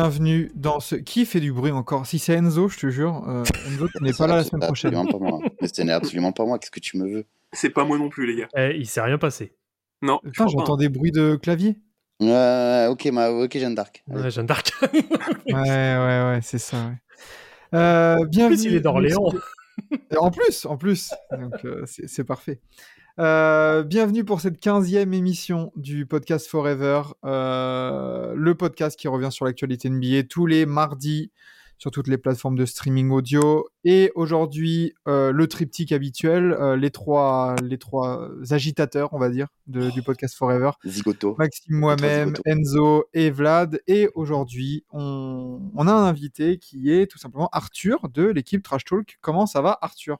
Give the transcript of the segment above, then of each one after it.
Bienvenue dans ce... Qui fait du bruit encore? Si c'est Enzo, je te jure. euh, Enzo, tu n'es pas là la semaine prochaine. Absolument pas moi. Mais ce n'est absolument pas moi. Qu'est-ce que tu me veux? C'est pas moi non plus, les gars. Eh, il s'est rien passé. Non, Putain, j'entends des bruits de clavier. euh, Ok, ma... ok, Jeanne d'Arc. Ouais, Jeanne d'Arc. Ouais, ouais, ouais, c'est ça. Ouais. Euh, bienvenue. plus, il est d'Orléans. En plus, en plus. Donc, euh, c'est c'est parfait. Euh, bienvenue pour cette 15e émission du podcast Forever, euh, le podcast qui revient sur l'actualité NBA tous les mardis sur toutes les plateformes de streaming audio. Et aujourd'hui, euh, le triptyque habituel, les, trois, les trois agitateurs, on va dire, de- du podcast Forever. Zigoto. Maxime, moi-même. Enzo et Vlad. Et aujourd'hui, on, on a un invité qui est tout simplement Arthur de l'équipe Trash Talk. Comment ça va, Arthur?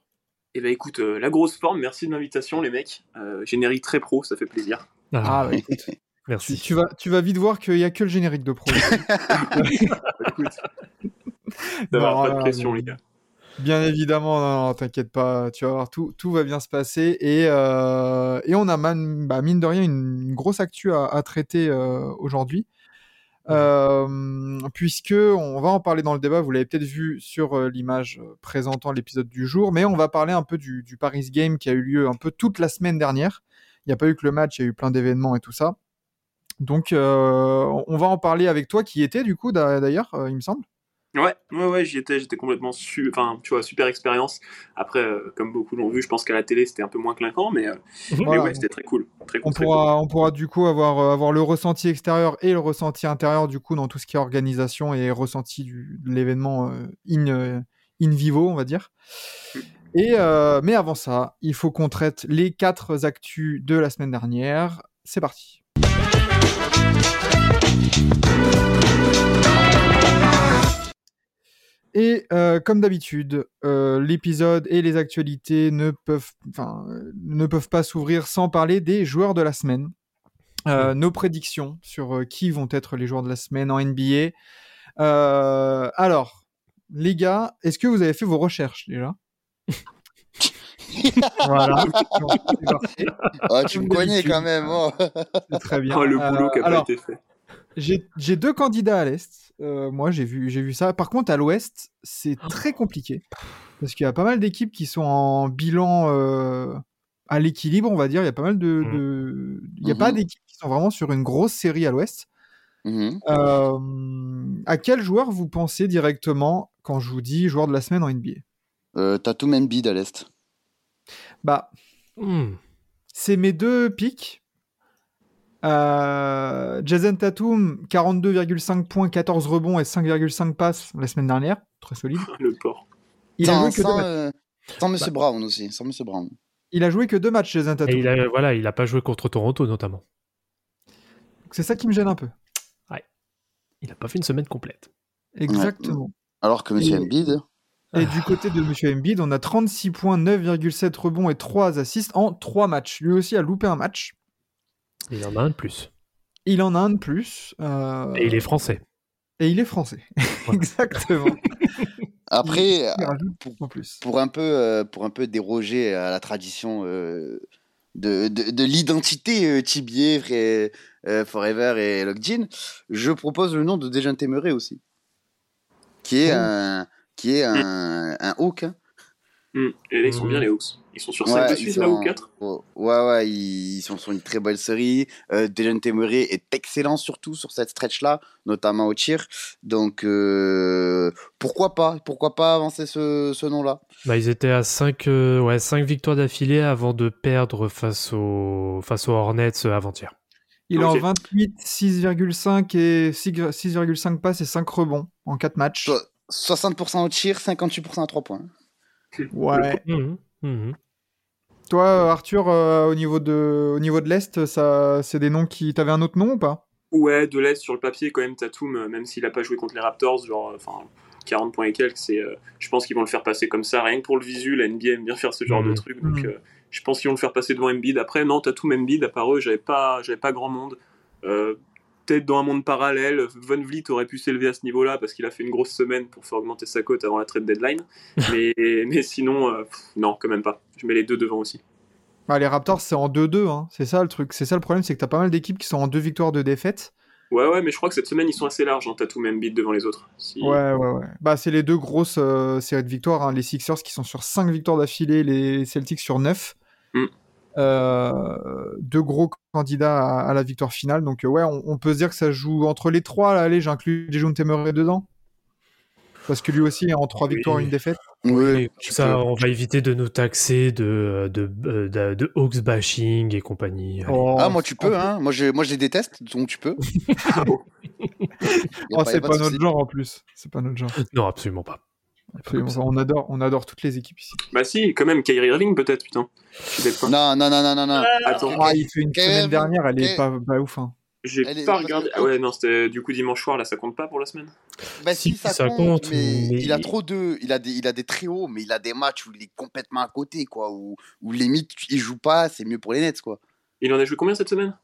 Eh ben écoute, euh, la grosse forme, merci de l'invitation, les mecs. Euh, générique très pro, ça fait plaisir. Ah, bah, écoute, merci. tu vas, tu vas vite voir qu'il n'y a que le générique de pro. Écoute, ça va, Non, pas de pression, mais- les gars. Bien évidemment, non, non, t'inquiète pas, tu vas voir, tout, tout va bien se passer. Et, euh, et on a, man- bah, mine de rien, une, une grosse actu à, à traiter euh, aujourd'hui. Euh, puisque on va en parler dans le débat, vous l'avez peut-être vu sur euh, l'image euh, présentant l'épisode du jour, mais on va parler un peu du, Paris Game qui a eu lieu un peu toute la semaine dernière. Il n'y a pas eu que le match, il y a eu plein d'événements et tout ça. Donc on va en parler avec toi qui était du coup d'a- d'ailleurs, il me semble. Ouais, ouais, ouais, j'y étais, j'étais complètement su... Enfin, tu vois, super expérience. Après, euh, comme beaucoup l'ont vu, je pense qu'à la télé, c'était un peu moins clinquant, mais, euh, mais Voilà. ouais, c'était très cool. Très cool, On très pourra, on pourra du coup avoir, euh, avoir le ressenti extérieur et le ressenti intérieur du coup dans tout ce qui est organisation et ressenti du, de l'événement euh, in, in vivo, on va dire. Et, euh, mais avant ça, il faut qu'on traite les quatre actus de la semaine dernière. C'est parti. Et euh, comme d'habitude, euh, l'épisode et les actualités ne peuvent, enfin, euh, ne peuvent pas s'ouvrir sans parler des joueurs de la semaine. Euh, Nos prédictions sur euh, qui vont être les joueurs de la semaine en NBA. Euh, alors, les gars, est-ce que vous avez fait vos recherches déjà? Voilà, Oh, tu me connais quand même. oh. c'est très bien. Oh, le boulot Euh, qui a pas été fait. J'ai deux candidats à l'Est. Euh, moi, j'ai vu, ça. Par contre, à l'Ouest, c'est très compliqué. Parce qu'il y a pas mal d'équipes qui sont en bilan euh, à l'équilibre, on va dire. Il y a pas mal de. De- Il n'y a pas Mhm. d'équipes qui sont vraiment sur une grosse série à l'Ouest. Mhm. Euh, à quel joueur vous pensez directement quand je vous dis joueur de la semaine en NBA Euh, Tatum Embiid à l'Est. Bah, c'est mes deux pics. Euh, Jason Tatum, 42,5 points, 14 rebonds et 5,5 passes la semaine dernière. Très solide. Le port. Il a, sans, joué que deux sans, euh, sans Monsieur Brown aussi. Sans Monsieur Brown. il a joué que deux matchs, Jason Et Tatum. il a, voilà, il a pas joué contre Toronto notamment. C'est ça qui me gêne un peu. Il a pas fait une semaine complète. Exactement. Alors que Monsieur Et- Embiid. Et du côté de Monsieur Embiid, on a 36 points, 9,7 rebonds et 3 assists en 3 matchs. Lui aussi a loupé un match. Il en a un de plus. Il en a un de plus. euh, Et il est français. et il est français. Exactement. Après, Il rajoute en plus. pour un peu, euh, pour un peu déroger à la tradition euh, de, de, de l'identité euh, Tibier, Fré- euh, Forever et Lockjean, je propose le nom de Dejounte Murray aussi, qui est Oh. un, qui est un, un Hawk. hein. Hmm. Et là, ils sont Hmm. bien, les Hawks. Ils sont sur Ouais, 5 de ils suite, sont- là, ou 4 Oh, ouais, ouais, ils sont sur une très belle série. Euh, Dejounte Murray est excellent surtout sur cette stretch-là, notamment au tir. Donc, euh, pourquoi pas Pourquoi pas avancer ce, ce nom-là? Bah, ils étaient à 5 ouais, cinq victoires d'affilée avant de perdre face aux, face aux Hornets euh, avant-hier. Il est en Ok. 28, 6,5 et 6 6,5 passes et 5 rebonds en 4 matchs. So- 60% au tir, 58% à 3 points. Ouais. Mhm, mhm. Toi, Arthur, euh, au niveau de, au niveau de l'Est, ça, c'est des noms qui. T'avais un autre nom ou pas? Ouais, de l'Est sur le papier, quand même, Tatum, euh, même s'il a pas joué contre les Raptors, genre, euh, enfin, 40 points et quelques, c'est, euh, je pense qu'ils vont le faire passer comme ça, rien que pour le visu, la NBA aime bien faire ce genre de truc, donc euh, je pense qu'ils vont le faire passer devant Embiid. Après, non, Tatum, Embiid, à part eux, j'avais pas, j'avais pas grand monde. Peut-être dans un monde parallèle, Von Vliet aurait pu s'élever à ce niveau-là parce qu'il a fait une grosse semaine pour faire augmenter sa cote avant la trade deadline. mais, mais sinon, euh, pff, non, quand même pas. Je mets les deux devant aussi. Bah, Les Raptors, c'est en 2-2. Hein. C'est ça le truc. C'est ça le problème, c'est que t'as pas mal d'équipes qui sont en deux victoires, deux défaites. Ouais, ouais, mais je crois que cette semaine, ils sont assez larges, hein, Tatum et Embiid devant les autres. Si- Ouais, ouais, ouais. Bah, c'est les deux grosses euh, séries de victoires. hein. Les Sixers qui sont sur 5 victoires d'affilée, les Celtics sur 9. Mm. Euh, deux gros candidats à, à la victoire finale. Donc, euh, ouais, on, on peut se dire que ça joue entre les trois. Là, allez, j'inclus Dejounte Murray dedans. Parce que lui aussi est en 3 Oui. victoires, une défaite. Oui, ça, peux. on va éviter de nous taxer de, de, euh, de, de Hawks bashing et compagnie. Oh, Ah, moi tu peux, hein. Moi je, moi je les déteste, donc tu peux. Y a Oh, pas- c'est pas, de notre genre en plus. C'est pas notre genre. Non, absolument pas. Absolument. On adore, on adore toutes les équipes ici. Bah si, quand même, Kyrie Irving peut-être, putain. Non, non, non, non, non, non. Attends, Ah, il fait une semaine dernière, elle est pas, pas ouf. hein. j'ai est- pas regardé. Ah ouais, non, c'était du coup dimanche soir, là, ça compte pas pour la semaine Bah Si, si, ça, ça compte, compte, mais, mais- il a trop de, il a des, il a des très hauts, mais il a des matchs où il est complètement à côté, quoi, où, où limite il joue pas, c'est mieux pour les Nets, quoi. Il en a joué combien cette semaine?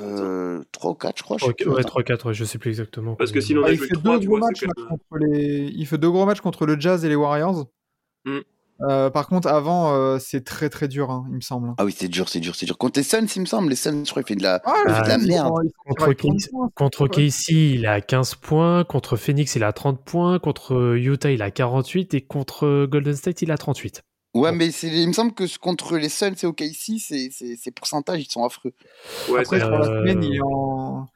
Euh, 3 ou 4, je crois. je ouais, attends. 3-4, ouais, je sais plus exactement. Parce que sinon, Ah, il fait deux gros vois, matchs contre les. Il fait deux gros matchs contre le Jazz et les Warriors. Mm. Euh, par contre, avant, euh, c'est très très dur, hein, il me semble. Ah oui, c'est dur, c'est dur, c'est dur. Contre les Suns, il me semble, les Suns, je crois, il fait de la, Ah, il fait de la Ah, merde. Contre avec qui 30 points. Contre Ouais. KC, il a 15 points. Contre Phoenix, il a 30 points. Contre Utah, il a 48. Et contre Golden State, il a 38. Ouais, mais c'est, il me semble que contre les Suns et OKC, c'est, c'est, ces pourcentages, ils sont affreux. Ouais, Après, c'est- pour la semaine, il est en.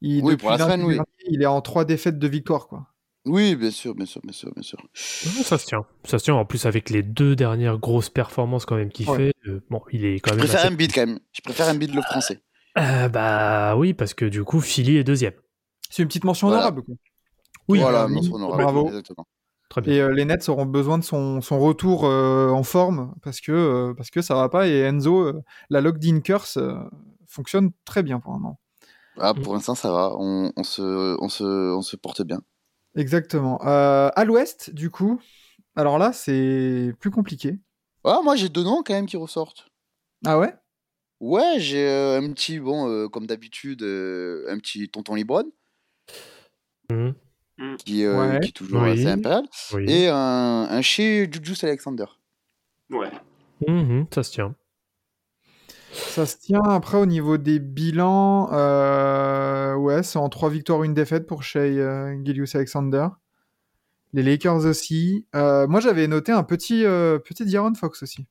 Il, Oui, pour la semaine, oui. Il est en trois défaites de victoire, quoi. Oui, bien sûr, bien sûr, bien sûr, bien sûr. Ça se tient. Ça se tient. En plus, avec les deux dernières grosses performances quand même qu'il Ouais. fait, euh, bon, il est quand Je même. préfère assez- Embiid quand même. Je préfère Embiid le français. Euh, bah oui, parce que du coup, Philly est deuxième. C'est une petite mention Voilà. honorable. quoi. Oui, voilà, mention honorable, bravo. exactement. Très bien. Et euh, les Nets auront besoin de son, son retour euh, en forme parce que, euh, parce que ça va pas. Et Enzo, euh, la locked-in curse euh, fonctionne très bien pour le moment. Ah, Mm. pour l'instant, ça va. On, on se, on, se, on se porte bien. Exactement. Euh, à l'ouest, du coup, alors là, c'est plus compliqué. Ah, moi, j'ai deux noms quand même qui ressortent. Ah ouais? Ouais, j'ai euh, un petit, bon, euh, comme d'habitude, euh, un petit tonton Libron, Qui, euh, Ouais. qui est toujours Oui. assez impérial, Oui. et un, un chez Jujus Alexander. ouais. Mhm, ça se tient. Ça se tient après au niveau des bilans. euh, ouais, c'est en 3 victoires, une défaite pour Shea euh, Gilgeous Alexander. Les Lakers aussi. Euh, moi, j'avais noté un petit, euh, petit D'Aaron Fox aussi.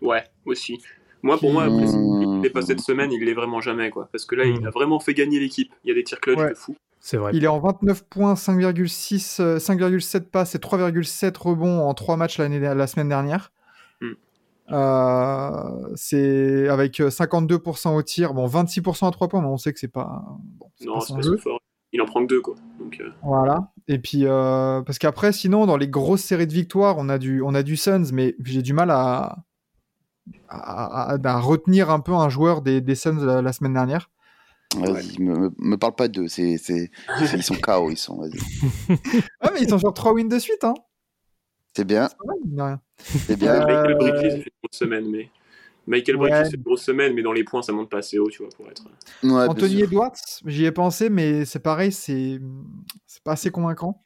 Ouais, aussi. Moi, pour moi, Mmh. il n'est pas cette semaine, il l'est vraiment jamais, quoi. Parce que là, il a vraiment fait gagner l'équipe. Il y a des tirs clutch Ouais. de fou. C'est vrai. Il est en 29 points, 5,6, euh, 5,7 passes et 3,7 rebonds en 3 matchs l'année, la semaine dernière. Mm. Euh, c'est avec euh, 52% au tir, bon 26% à 3 points, mais on sait que c'est pas, bon, c'est Non, pas son jeu. fort. Il en prend que deux, quoi. Donc, euh, Voilà. Et puis euh, parce qu'après, sinon, dans les grosses séries de victoires, on a du, on a du Suns, mais j'ai du mal à, à, à- à retenir un peu un joueur des, des Suns la, la semaine dernière. Vas-y, me, me, me parle pas d'eux, c'est, c'est, c'est- ils sont KO, ils sont, vas-y. Ah, mais ils sont sur 3 wins de suite, hein. C'est bien, C'est bien. Euh, Michael Bridges, fait une grosse semaine, mais. Michael Ouais. Fait une grosse semaine, mais dans les points, ça monte pas assez haut, tu vois, pour être. Ouais, Anthony. Edwards, j'y ai pensé, mais c'est pareil, c'est c'est pas assez convaincant.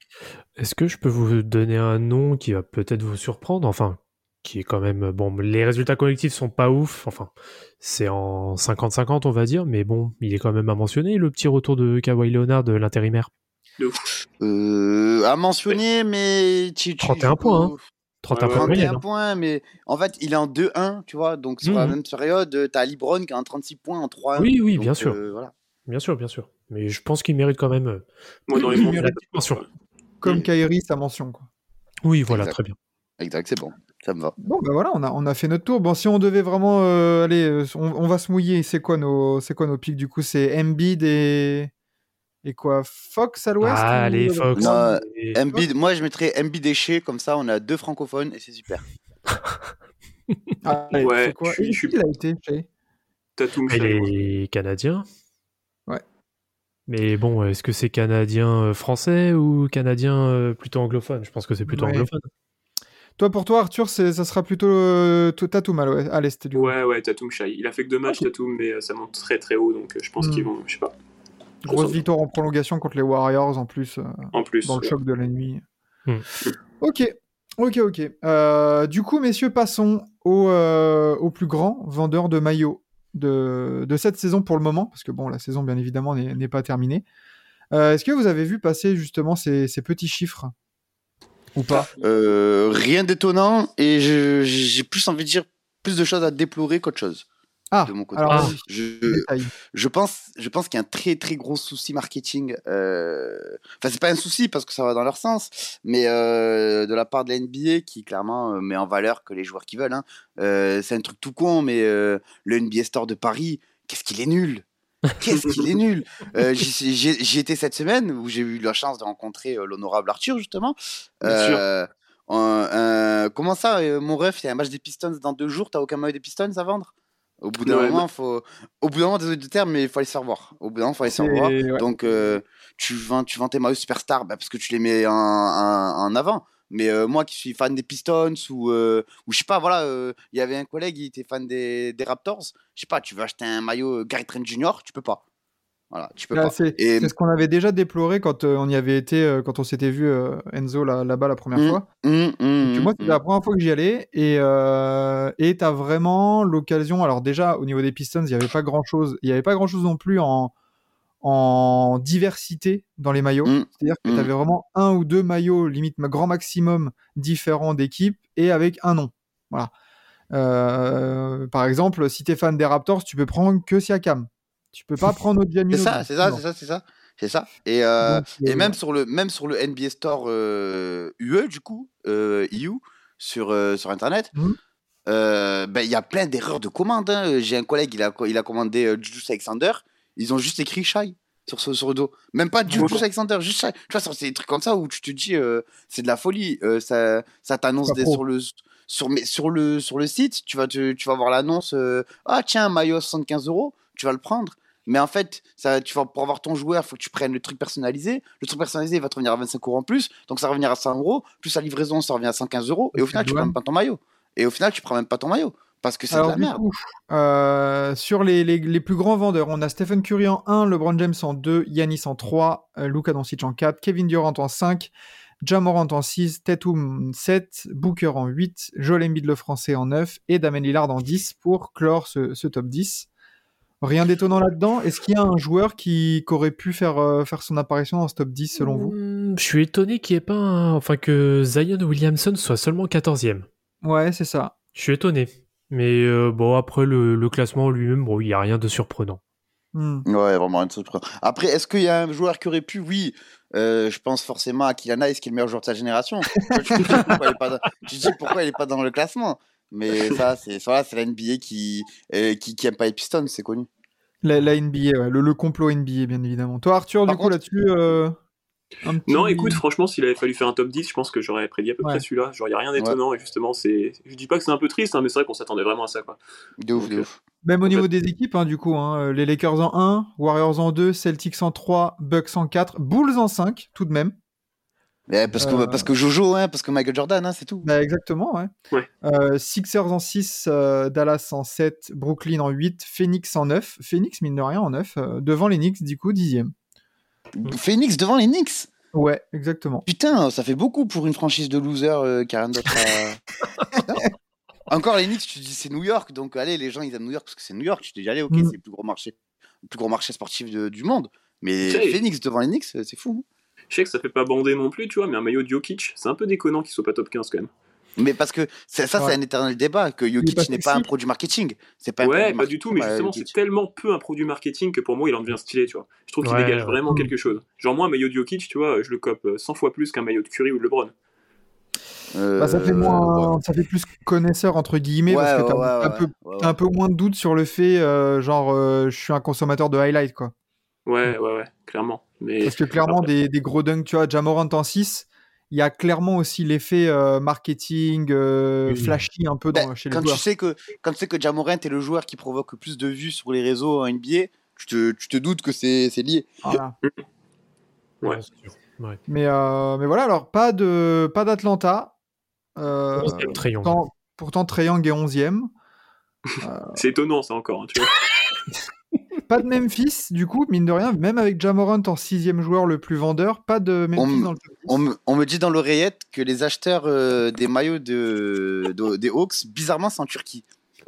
Est-ce que je peux vous donner un nom qui va peut-être vous surprendre? Enfin, qui est quand même. Bon, les résultats collectifs sont pas ouf. Enfin, c'est en 50-50, on va dire. Mais bon, il est quand même à mentionner le petit retour de Kawhi Leonard de l'intérimaire. De ouf. Euh, à mentionner, mais tu, tu- 31 points, hein. 31 Ouais, points de moyenne. 31 hein. points, mais en fait, il est en 2-1, tu vois. Donc, sur la Mhm. même période, euh, t'as Libron qui a un 36 points en 3-1. Oui, oui, Donc, bien sûr. euh, voilà. Bien sûr, bien sûr. Mais je pense qu'il mérite quand même. euh, Moi, dans les Il points, mérite la petite mention. Comme Mm. Kyrie, sa mention. Quoi. Oui, voilà, Exact. très bien. Exact, c'est bon. Ça me va. Bon, ben voilà, on a, on a fait notre tour. Bon, si on devait vraiment euh, aller, euh, on, on va se mouiller. C'est quoi nos, c'est quoi nos pics du coup? C'est Embiid et et quoi? Fox à l'ouest Ah, ou- allez, Fox. Non, Et- Embiid, moi, je mettrais Embiid et Shea, comme ça, on a deux francophones et c'est super. Ah, Ouais, quoi? je suis- il a été Tatum Il est canadien. Ouais. Mais bon, est-ce que c'est canadien euh, français ou canadien euh, plutôt anglophone? Je pense que c'est plutôt Ouais. anglophone. Toi, pour toi, Arthur, ça sera plutôt euh, Tatum à l'ouest- à l'est, du coup. Ouais, ouais, Tatum Shai. Il a fait que deux matchs, Ok. Tatum, mais euh, ça monte très très haut, donc euh, je pense Hmm. qu'ils vont, je sais pas. Grosse victoire en prolongation contre les Warriors, en plus, euh, En plus. dans le ouais. choc de la nuit. Hmm. Ok, ok, ok. Euh, du coup, messieurs, passons au, euh, au plus grand vendeur de maillots de, de cette saison pour le moment, parce que bon, la saison, bien évidemment, n'est n'est pas terminée. Euh, Est-ce que vous avez vu passer justement ces, ces petits chiffres? Ou pas Euh, rien d'étonnant et je- j'ai plus envie de dire plus de choses à déplorer qu'autre chose. Ah, de mon côté. alors Ah. Je, pense, je pense qu'il y a un très très gros souci marketing. euh, Enfin, c'est pas un souci parce que ça va dans leur sens, mais euh, de la part de la NBA qui clairement euh, met en valeur que les joueurs qui veulent. hein. Euh, c'est un truc tout con, mais euh, le NBA Store de Paris, qu'est-ce qu'il est nul Qu'est-ce qu'il est nul Euh, J'y étais cette semaine où j'ai eu la chance de rencontrer euh, l'honorable Arthur justement. Bien sûr. Euh, comment ça, euh, mon ref, il y a un match des Pistons dans deux jours, t'as aucun maillot des Pistons à vendre? Au bout d'un Ouais, moment, faut. Au bout d'un moment, désolé du terme, mais il faut aller se faire voir. Au bout d'un moment, il faut aller se faire voir. ouais. Donc, tu, vends, tu vends tes maillots superstars bah, parce que tu les mets en, en- en avant. Mais euh, moi qui suis fan des Pistons ou, euh, ou je sais pas, voilà, euh, il y avait un collègue, il était fan des, des Raptors. Je sais pas, tu veux acheter un maillot euh, Gary Trent Jr., tu peux pas. Voilà, tu peux Là, pas. c'est Et- ce qu'on avait déjà déploré quand on y avait été, quand on s'était vu Enzo là- là-bas la première Mm, fois. Hum, hum, Donc, hum, moi, c'était la première fois que j'y allais et et t'as vraiment l'occasion. Alors déjà, au niveau des Pistons, il n'y avait pas grand chose. Il n'y avait pas grand chose non plus en en diversité dans les maillots. Mm, C'est-à-dire que mm. tu avais vraiment un ou deux maillots, limite grand maximum, différents d'équipes et avec un nom. Voilà. Euh, par exemple, si tu es fan des Raptors, tu peux prendre que Siakam. Tu peux pas prendre C'est Giannis. ça, c'est ça, c'est ça, c'est ça. C'est ça. Et, euh, Donc, et euh, même sur le même sur le NBA Store euh, UE du coup, EU sur euh, sur internet, euh, ben il y a plein d'erreurs de commande. hein. J'ai un collègue, il a il a commandé Julius Alexander, ils ont juste écrit Shy sur ce sur le dos. Même pas Julius Alexander, juste Shy. Tu vois, c'est des trucs comme ça où tu te dis euh, c'est de la folie. Euh, ça ça t'annonce sur le sur mais sur le sur le site, tu vas te- tu vas voir l'annonce euh, ah tiens un maillot à 75 euros, tu vas le prendre. Mais en fait, ça, tu vas, pour avoir ton joueur, il faut que tu prennes le truc personnalisé. Le truc personnalisé il va te revenir à 25 euros en plus. Donc ça va revenir à 100 euros. Plus la livraison, ça revient à 115 euros. Et au final, tu prends même pas ton maillot. Et au final, tu prends même pas ton maillot. Parce que c'est de Alors, la du merde. coup, euh, sur les, les- les plus grands vendeurs, on a Stephen Curry en 1, LeBron James en 2, Yanis en 3, euh, Luka Doncic en 4, Kevin Durant en 5, Jamorant en 6, Tatum 7, Booker en 8, Joel Embiid le français en 9 et Damien Lillard en 10 pour clore ce, ce top 10. Rien d'étonnant là-dedans. Est-ce qu'il y a un joueur qui, qui aurait pu faire, euh, faire son apparition dans ce top 10 selon vous? Hmm, Je suis étonné qu'il n'y ait pas un... Enfin, que Zion Williamson soit seulement 14e. Ouais, c'est ça. Je suis étonné. Mais euh, bon, après, le, le classement lui-même, bon, il n'y a rien de surprenant. Hmm. Ouais, vraiment rien de surprenant. Après, est-ce qu'il y a un joueur qui aurait pu Oui, euh, je pense forcément à Kylian Hayes, qui est le meilleur joueur de sa génération. tu te dis pourquoi il pourquoi n'est pas dans le classement. Mais ça, c'est ça, c'est la NBA qui, euh, qui, qui aime pas les Pistons, c'est connu. La, la NBA, ouais, le, le complot NBA, bien évidemment. Toi, Arthur, Par du coup, contre- là-dessus, euh, petit- Non, écoute, franchement, s'il avait fallu faire un top 10, je pense que j'aurais prédit à peu Ouais. près celui-là. Genre, il n'y a rien d'étonnant. Et justement, c'est. Je dis pas que c'est un peu triste, hein, mais c'est vrai qu'on s'attendait vraiment à ça, quoi. De ouf, de Ok. ouf. Même au niveau fait- des équipes, hein, du coup, hein, les Lakers en 1, Warriors en 2, Celtics en 3, Bucks en 4, Bulls en 5, tout de même. Ouais, parce, que, Euh. parce que Jojo, hein, parce que Michael Jordan, hein, c'est tout. Bah, exactement, ouais. Ouais. Euh, Sixers en 6, euh, Dallas en 7, Brooklyn en 8, Phoenix en 9. Phoenix, mine de rien, en 9, euh, devant les Knicks, du coup, 10e. Phoenix devant les Knicks Ouais, exactement. Putain, ça fait beaucoup pour une franchise de losers euh, qui a rien d'autre à... Encore les Knicks, tu dis c'est New York, donc allez, les gens ils aiment New York parce que c'est New York. Tu t'es déjà allé, ok, Mm. c'est le plus gros marché, le plus gros marché sportif de- du monde. Mais Phoenix devant les Knicks, c'est fou. hein. Je sais que ça fait pas bander non plus, tu vois, mais un maillot de Jokic, c'est un peu déconnant qu'il soit pas top 15 quand même. Mais parce que ça, Ouais. c'est un éternel débat que Jokic n'est pas un produit marketing. C'est pas Ouais, pas du tout, mais justement, euh, c'est tellement peu un produit marketing que pour moi, il en devient stylé, tu vois. Je trouve qu'il Ouais, dégage ouais. vraiment quelque chose. Genre, moi, un maillot de Jokic, tu vois, je le cope euh, 100 fois plus qu'un maillot de Curry ou de LeBron. Euh, Bah, ça, fait ouais. moins, ça fait plus connaisseur, entre guillemets, Ouais, parce que ouais, t'as ouais, un, ouais, peu, ouais, t'as un peu moins de doute sur le fait, euh, genre, euh, je suis un consommateur de highlights, quoi. Ouais, ouais, ouais, clairement. Mais Parce que clairement, des, des gros dunks, tu vois, Jamorant en 6, il y a clairement aussi l'effet euh, marketing, euh, Oui. flashy un peu dans, Ben, chez les quand tu sais que quand tu sais que Jamorant est le joueur qui provoque le plus de vues sur les réseaux en NBA, tu te, tu te doutes que c'est c'est lié. Voilà. Ouais. c'est sûr. Ouais. Mais, euh, mais voilà, alors pas de pas d'Atlanta. Euh, pourtant, pourtant, Trae Young est 11e. C'est étonnant ça encore. hein, tu vois. Pas de Memphis, du coup, mine de rien, même avec Jamorant en sixième joueur le plus vendeur, pas de Memphis On- dans le top 10. On me, on me dit dans l'oreillette que les acheteurs euh, des maillots de, de- des Hawks, bizarrement, c'est en Turquie.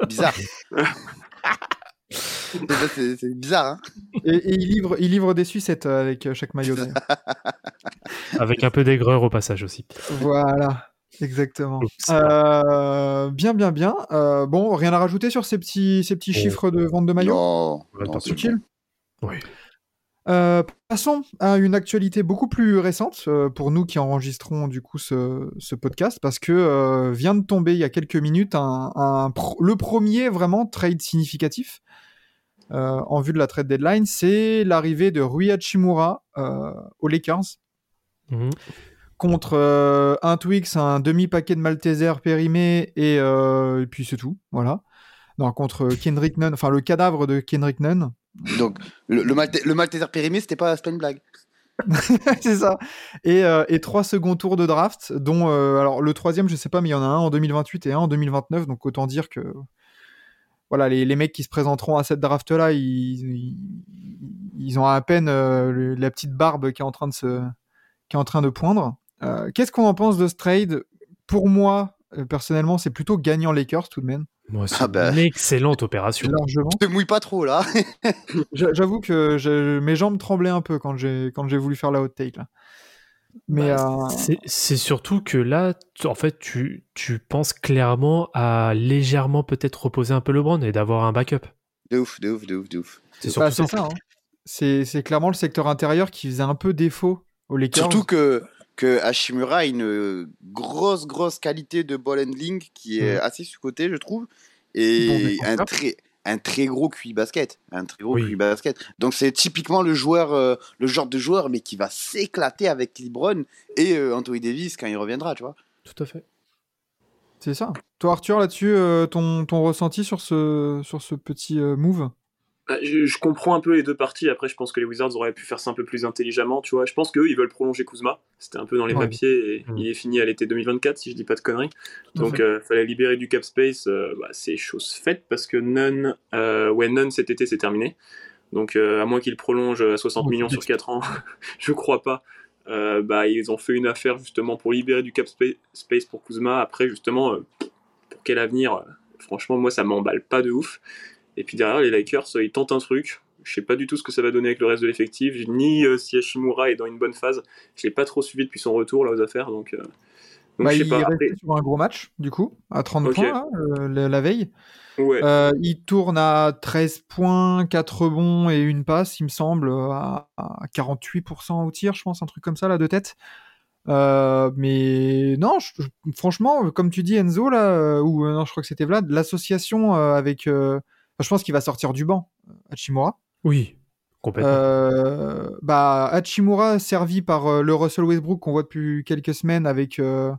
Bizarre. C'est- bizarre, hein Et, et il, livre, il livre des sucettes euh, avec euh, chaque maillot. Avec un peu d'aigreur au passage aussi. voilà, exactement. Euh, bien, bien, bien. Euh, bon, rien à rajouter sur ces petits, ces petits chiffres de vente de maillots? Non, Utile Oui. Euh, passons à une actualité beaucoup plus récente euh, pour nous qui enregistrons du coup ce, ce podcast parce que euh, vient de tomber il y a quelques minutes un, un pro- le premier vraiment trade significatif euh, en vue de la trade deadline, c'est l'arrivée de Rui Hachimura euh, aux Lakers Mhm. Contre euh, un Twix, un demi-paquet de Malteser périmé et, euh, et puis c'est tout, voilà. Non, contre Kendrick Nunn, enfin le cadavre de Kendrick Nunn, Donc, le, le, Malte- le Malteser périmé, c'était pas, une blague. c'est ça. Et, euh, et trois seconds tours de draft, dont euh, alors le troisième, je sais pas, mais il y en a un en 2028 et un en 2029, donc autant dire que voilà, les, les mecs qui se présenteront à cette draft-là, ils, ils, ils ont à peine euh, le- la petite barbe qui est en train de se, qui est en train de poindre. Euh, Qu'est-ce qu'on en pense de ce trade? Pour moi, euh, personnellement, c'est plutôt gagnant Lakers tout de même, Moi, c'est Ah bah. une excellente opération. largement. Je te mouille pas trop, là. J'a- J'avoue que je- mes jambes tremblaient un peu quand j'ai quand j'ai voulu faire la hot take là. Mais Bah, euh, C'est- C'est surtout que là, tu- en fait, tu, tu penses clairement à légèrement peut-être reposer un peu LeBron et d'avoir un backup. De ouf, de ouf, de ouf, de ouf. C'est Bah, ça. ça. hein. C'est c'est clairement le secteur intérieur qui faisait un peu défaut aux Lakers. Surtout que, que Hashimura a une grosse, grosse qualité de ball handling qui est Mhm. assez sous-côté, je trouve. Et un très, un très gros QI basket. Un très gros Oui. QI basket. Donc c'est typiquement le joueur, euh, le genre de joueur, mais qui va s'éclater avec LeBron et euh, Anthony Davis quand il reviendra, tu vois. Tout à fait. C'est ça. Toi, Arthur, là-dessus, euh, ton, ton ressenti sur ce, sur ce petit move? Je, je comprends un peu les deux parties. Après, je pense que les Wizards auraient pu faire ça un peu plus intelligemment. Tu vois, je pense qu'eux, ils veulent prolonger Kuzma. C'était un peu dans les Ouais. papiers et Mm. il est fini à l'été 2024, si je dis pas de conneries. Donc, fait. euh, fallait libérer du cap space. euh, bah, c'est chose faite parce que Nunn, euh, ouais, cet été, c'est terminé. Donc, euh, à moins qu'il prolonge à 60 Ouais, millions sur 4 ans, je crois pas. Bah, ils ont fait une affaire justement pour libérer du cap spa- space pour Kuzma. Après, justement, pour quel avenir Franchement, moi, ça m'emballe pas de ouf. Et puis derrière, les Lakers, euh, ils tentent un truc. Je sais pas du tout ce que ça va donner avec le reste de l'effectif, ni euh, si Hashimura est dans une bonne phase. Je l'ai pas trop suivi depuis son retour là aux affaires, donc, euh, donc Bah, je il pas. est sur un gros match, du coup, à 30 Ok. points, là, euh, la, veille. Ouais. Euh, il tourne à 13 points, 4 rebonds et une passe, il me semble, à, à 48% au tir, je pense, un truc comme ça, là, de tête. Euh, mais non, je- franchement, comme tu dis, Enzo, là, ou non, je crois que c'était Vlad, l'association euh, avec. euh, je pense qu'il va sortir du banc, Hachimura. Oui, complètement. Euh, bah, Hachimura servi par euh, le Russell Westbrook qu'on voit depuis quelques semaines avec. euh,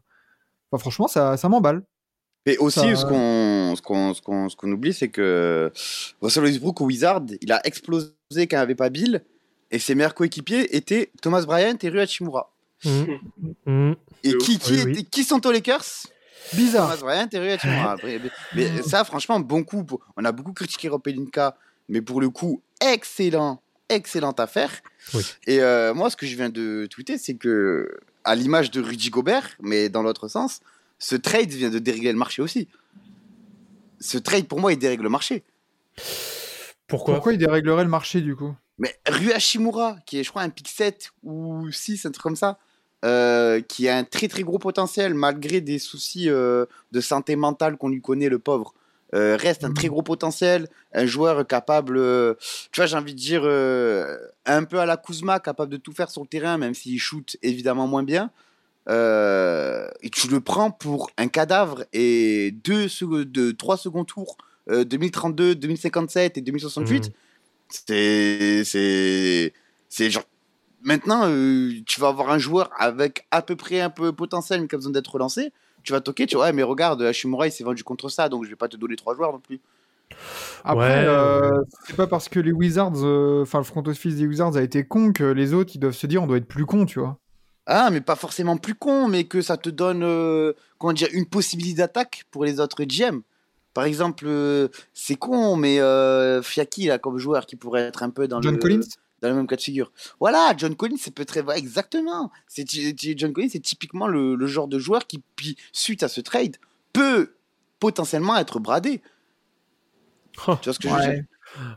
enfin, franchement, ça, ça m'emballe. Et aussi, Ça- ce qu'on ce qu'on ce qu'on ce qu'on oublie, c'est que Russell Westbrook au Wizard, il a explosé quand il n'y avait pas Bill, et ses meilleurs coéquipiers étaient Thomas Bryant et Rui Hachimura. Mhm. Mhm. Et qui, qui, Oui, oui. qui sont aux Lakers? Bizarre. Mais, mais ça, franchement, bon coup. pour- On a beaucoup critiqué Rob Pelinka, mais pour le coup, excellent, excellente affaire. Oui. Et euh, moi, ce que je viens de tweeter, c'est que, à l'image de Rudy Gobert, mais dans l'autre sens, ce trade vient de dérégler le marché aussi. Ce trade, pour moi, il dérègle le marché. Pourquoi, Pourquoi il déréglerait le marché, du coup? Mais Rui Hashimura, qui est, je crois, un pick 7 ou 6, un truc comme ça, euh, qui a un très très gros potentiel, malgré des soucis euh, de santé mentale qu'on lui connaît, le pauvre, euh, reste un très gros potentiel, un joueur capable, tu vois, j'ai envie de dire, un peu à la Kuzma, capable de tout faire sur le terrain, même s'il shoot évidemment moins bien. Et tu le prends pour un cadavre et deux, sec- de, trois seconds tours, euh, 2032, 2057 et 2068 Mhm. c'est c'est c'est genre maintenant, euh, tu vas avoir un joueur avec à peu près un peu potentiel, mais qui a besoin d'être relancé. Tu vas toquer, tu vois, ouais, mais regarde, Hashimura, il s'est vendu contre ça, donc je vais pas te donner trois joueurs non plus. Après, Ouais, euh, c'est pas parce que les Wizards, euh, enfin le front office des Wizards a été con que les autres ils doivent se dire on doit être plus con, tu vois. Ah, mais pas forcément plus con, mais que ça te donne, euh, comment dire, une possibilité d'attaque pour les autres GM. Par exemple, euh, c'est con, mais euh, Fiaki, là, comme joueur, qui pourrait être un peu dans John le... Collins? Dans le même cas de figure. Voilà, John Collins, c'est peut très exactement. C'est John Collins, c'est typiquement le, le genre de joueur qui, puis, suite à ce trade, peut potentiellement être bradé. Oh, Tu vois ce que je veux dire?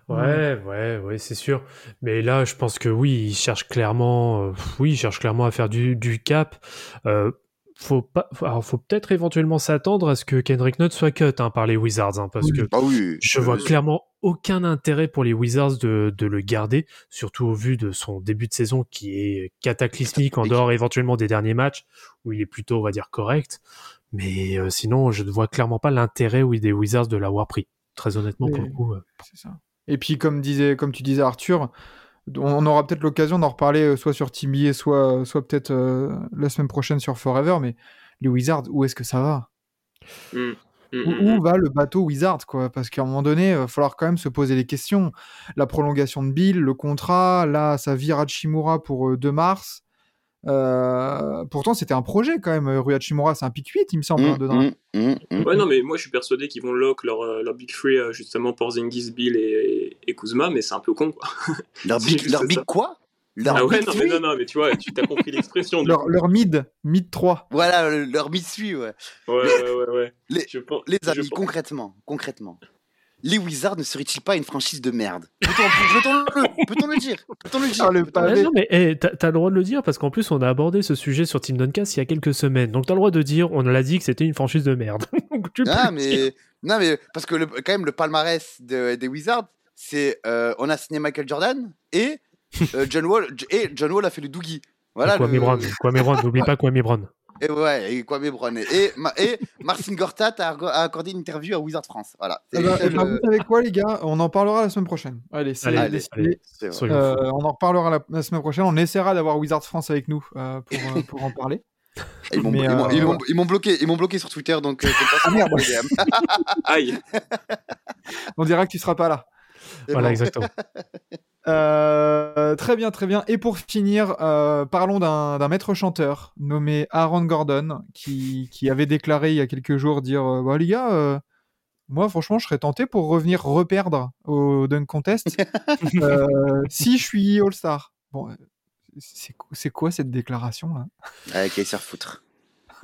Ouais, ouais, ouais, c'est sûr. Mais là, je pense que oui, il cherche clairement, euh, oui, il cherche clairement à faire du, du cap. Euh, faut pas, faut- alors faut peut-être éventuellement s'attendre à ce que Kendrick Nunn soit cut hein, par les Wizards, hein, parce Oui. que Ah oui. je vois clairement aucun intérêt pour les Wizards de, de le garder, surtout au vu de son début de saison qui est cataclysmique en dehors éventuellement des derniers matchs où il est plutôt, on va dire, correct. Mais euh, sinon, je ne vois clairement pas l'intérêt oui, des Wizards de l'avoir pris. Très honnêtement, pour le coup. euh. C'est ça. Et puis comme disait, comme tu disais Arthur, on aura peut-être l'occasion d'en reparler euh, soit sur TBA, soit, soit peut-être euh, la semaine prochaine sur Forever. Mais les Wizards, où est-ce que ça va? Mm. Mm, où, mm, où va le bateau Wizard quoi? Parce qu'à un moment donné, il va falloir quand même se poser les questions. La prolongation de Bill, le contrat, là, ça vire Hachimura pour euh, 2 mars. Euh, pourtant, c'était un projet quand même. Rui Hachimura, c'est un pic 8, il me semble, hein, dedans. hum, hum, hum. Ouais, non, mais moi je suis persuadé qu'ils vont lock leur, euh, leur Big Free euh, justement pour Zingis, Bill et, et Kuzma, mais c'est un peu con quoi. Leur big, leur big quoi? Leur ah ouais, big non, mais non, non, mais tu vois, tu t'as compris l'expression. Leur, leur mid, mid 3. Voilà, le- leur mid suit, ouais. Ouais, ouais, ouais, ouais. Les- Je pense- Les je amis, pense- concrètement, concrètement, les Wizards ne seraient-ils pas une franchise de merde? Peut-on le, dire? Peut-on le dire? Ah, le Ah non, mais eh, t'as le droit de le dire parce qu'en plus, on a abordé ce sujet sur Team Duncast il y a quelques semaines. Donc, t'as le droit de dire, on l'a dit que c'était une franchise de merde. Tu Ah, mais non, mais parce que le- quand même le palmarès de- des Wizards, c'est euh, on a signé Michael Jordan et euh, John Wall et John Wall a fait le Doogie. Voilà. Kwame le- Brown, Kwame Brown, n'oublie pas Kwame Brown. Et ouais, et Kwame Brown. Et, Ma- et Marcin Gortat a, accordé une interview à Wizard France. Voilà. Eh seuls, ben, euh, vous savez quoi, les gars? On en parlera la semaine prochaine. Allez, c'est Allez, allez. Euh, on en reparlera la, la semaine prochaine. On essaiera d'avoir Wizards France avec nous euh, pour, euh, pour en parler. Ils m'ont Mais, ils m'ont- euh, ils m'ont- ils m'ont bloqué, ils m'ont bloqué sur Twitter, donc euh, c'est merde. Aïe. On dira que tu seras pas là. Voilà, bon. exactement. Euh, très bien, très bien. Et pour finir, euh, parlons d'un d'un maître chanteur nommé Aaron Gordon qui, qui avait déclaré il y a quelques jours dire euh, bah, les gars, euh, moi franchement, je serais tenté pour revenir reperdre au Dunk Contest euh, si je suis All-Star. Bon, c'est c'est quoi cette déclaration là? Avec les se foutre.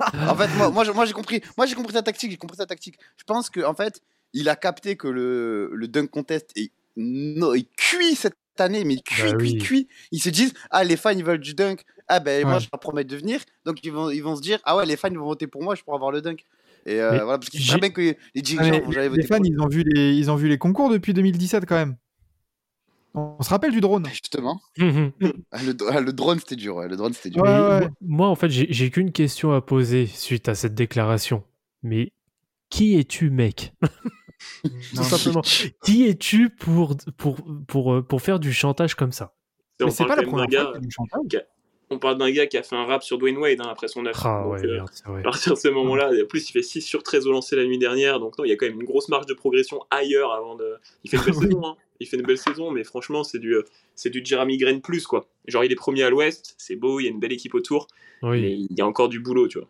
en fait, moi, moi, moi, j'ai compris. Moi, j'ai compris ta tactique. J'ai compris ta tactique. Je pense que, en fait, il a capté que le, le dunk contest est, no, est cuit cette année, mais cuit, Bah cuit, oui. cuit. Ils se disent, ah, les fans, ils veulent du dunk. Ah, ben, moi, Ouais. je leur promets de venir. Donc, ils vont, ils vont se dire, ah ouais, les fans, ils vont voter pour moi, je pourrais avoir le dunk. Et euh, voilà, parce qu'ils bien que les Ah, dirigeants mais vont jamais les, voter les fans, ils ont, vu les, ils ont vu les concours depuis 2017 quand même. On, on se rappelle du drone. Justement. Mhm. Ah, Le, ah, le drone, c'était dur. ouais, Le drone, c'était dur. Ouais, Mais ouais. moi- Moi, en fait, j'ai j'ai qu'une question à poser suite à cette déclaration. Mais qui es-tu, mec? Tout Non, simplement. Qui es-tu pour, pour, pour, euh, pour faire du chantage comme ça? Mais c'est parle pas la première d'un fois du chantage. On parle d'un gars qui a fait un rap sur Dwayne Wade hein, après son œuvre. Ah ouais, euh, merde, c'est vrai. à partir de ce moment-là, en plus il fait 6 sur 13 au lancer la nuit dernière, donc non, il y a quand même une grosse marge de progression ailleurs avant de. Il fait une belle saison, hein. Il fait une belle saison, mais franchement, c'est du, euh, c'est du Jeremy Grant plus quoi. Genre il est premier à l'Ouest, c'est beau, il y a une belle équipe autour, Oui. mais il y a encore du boulot, tu vois.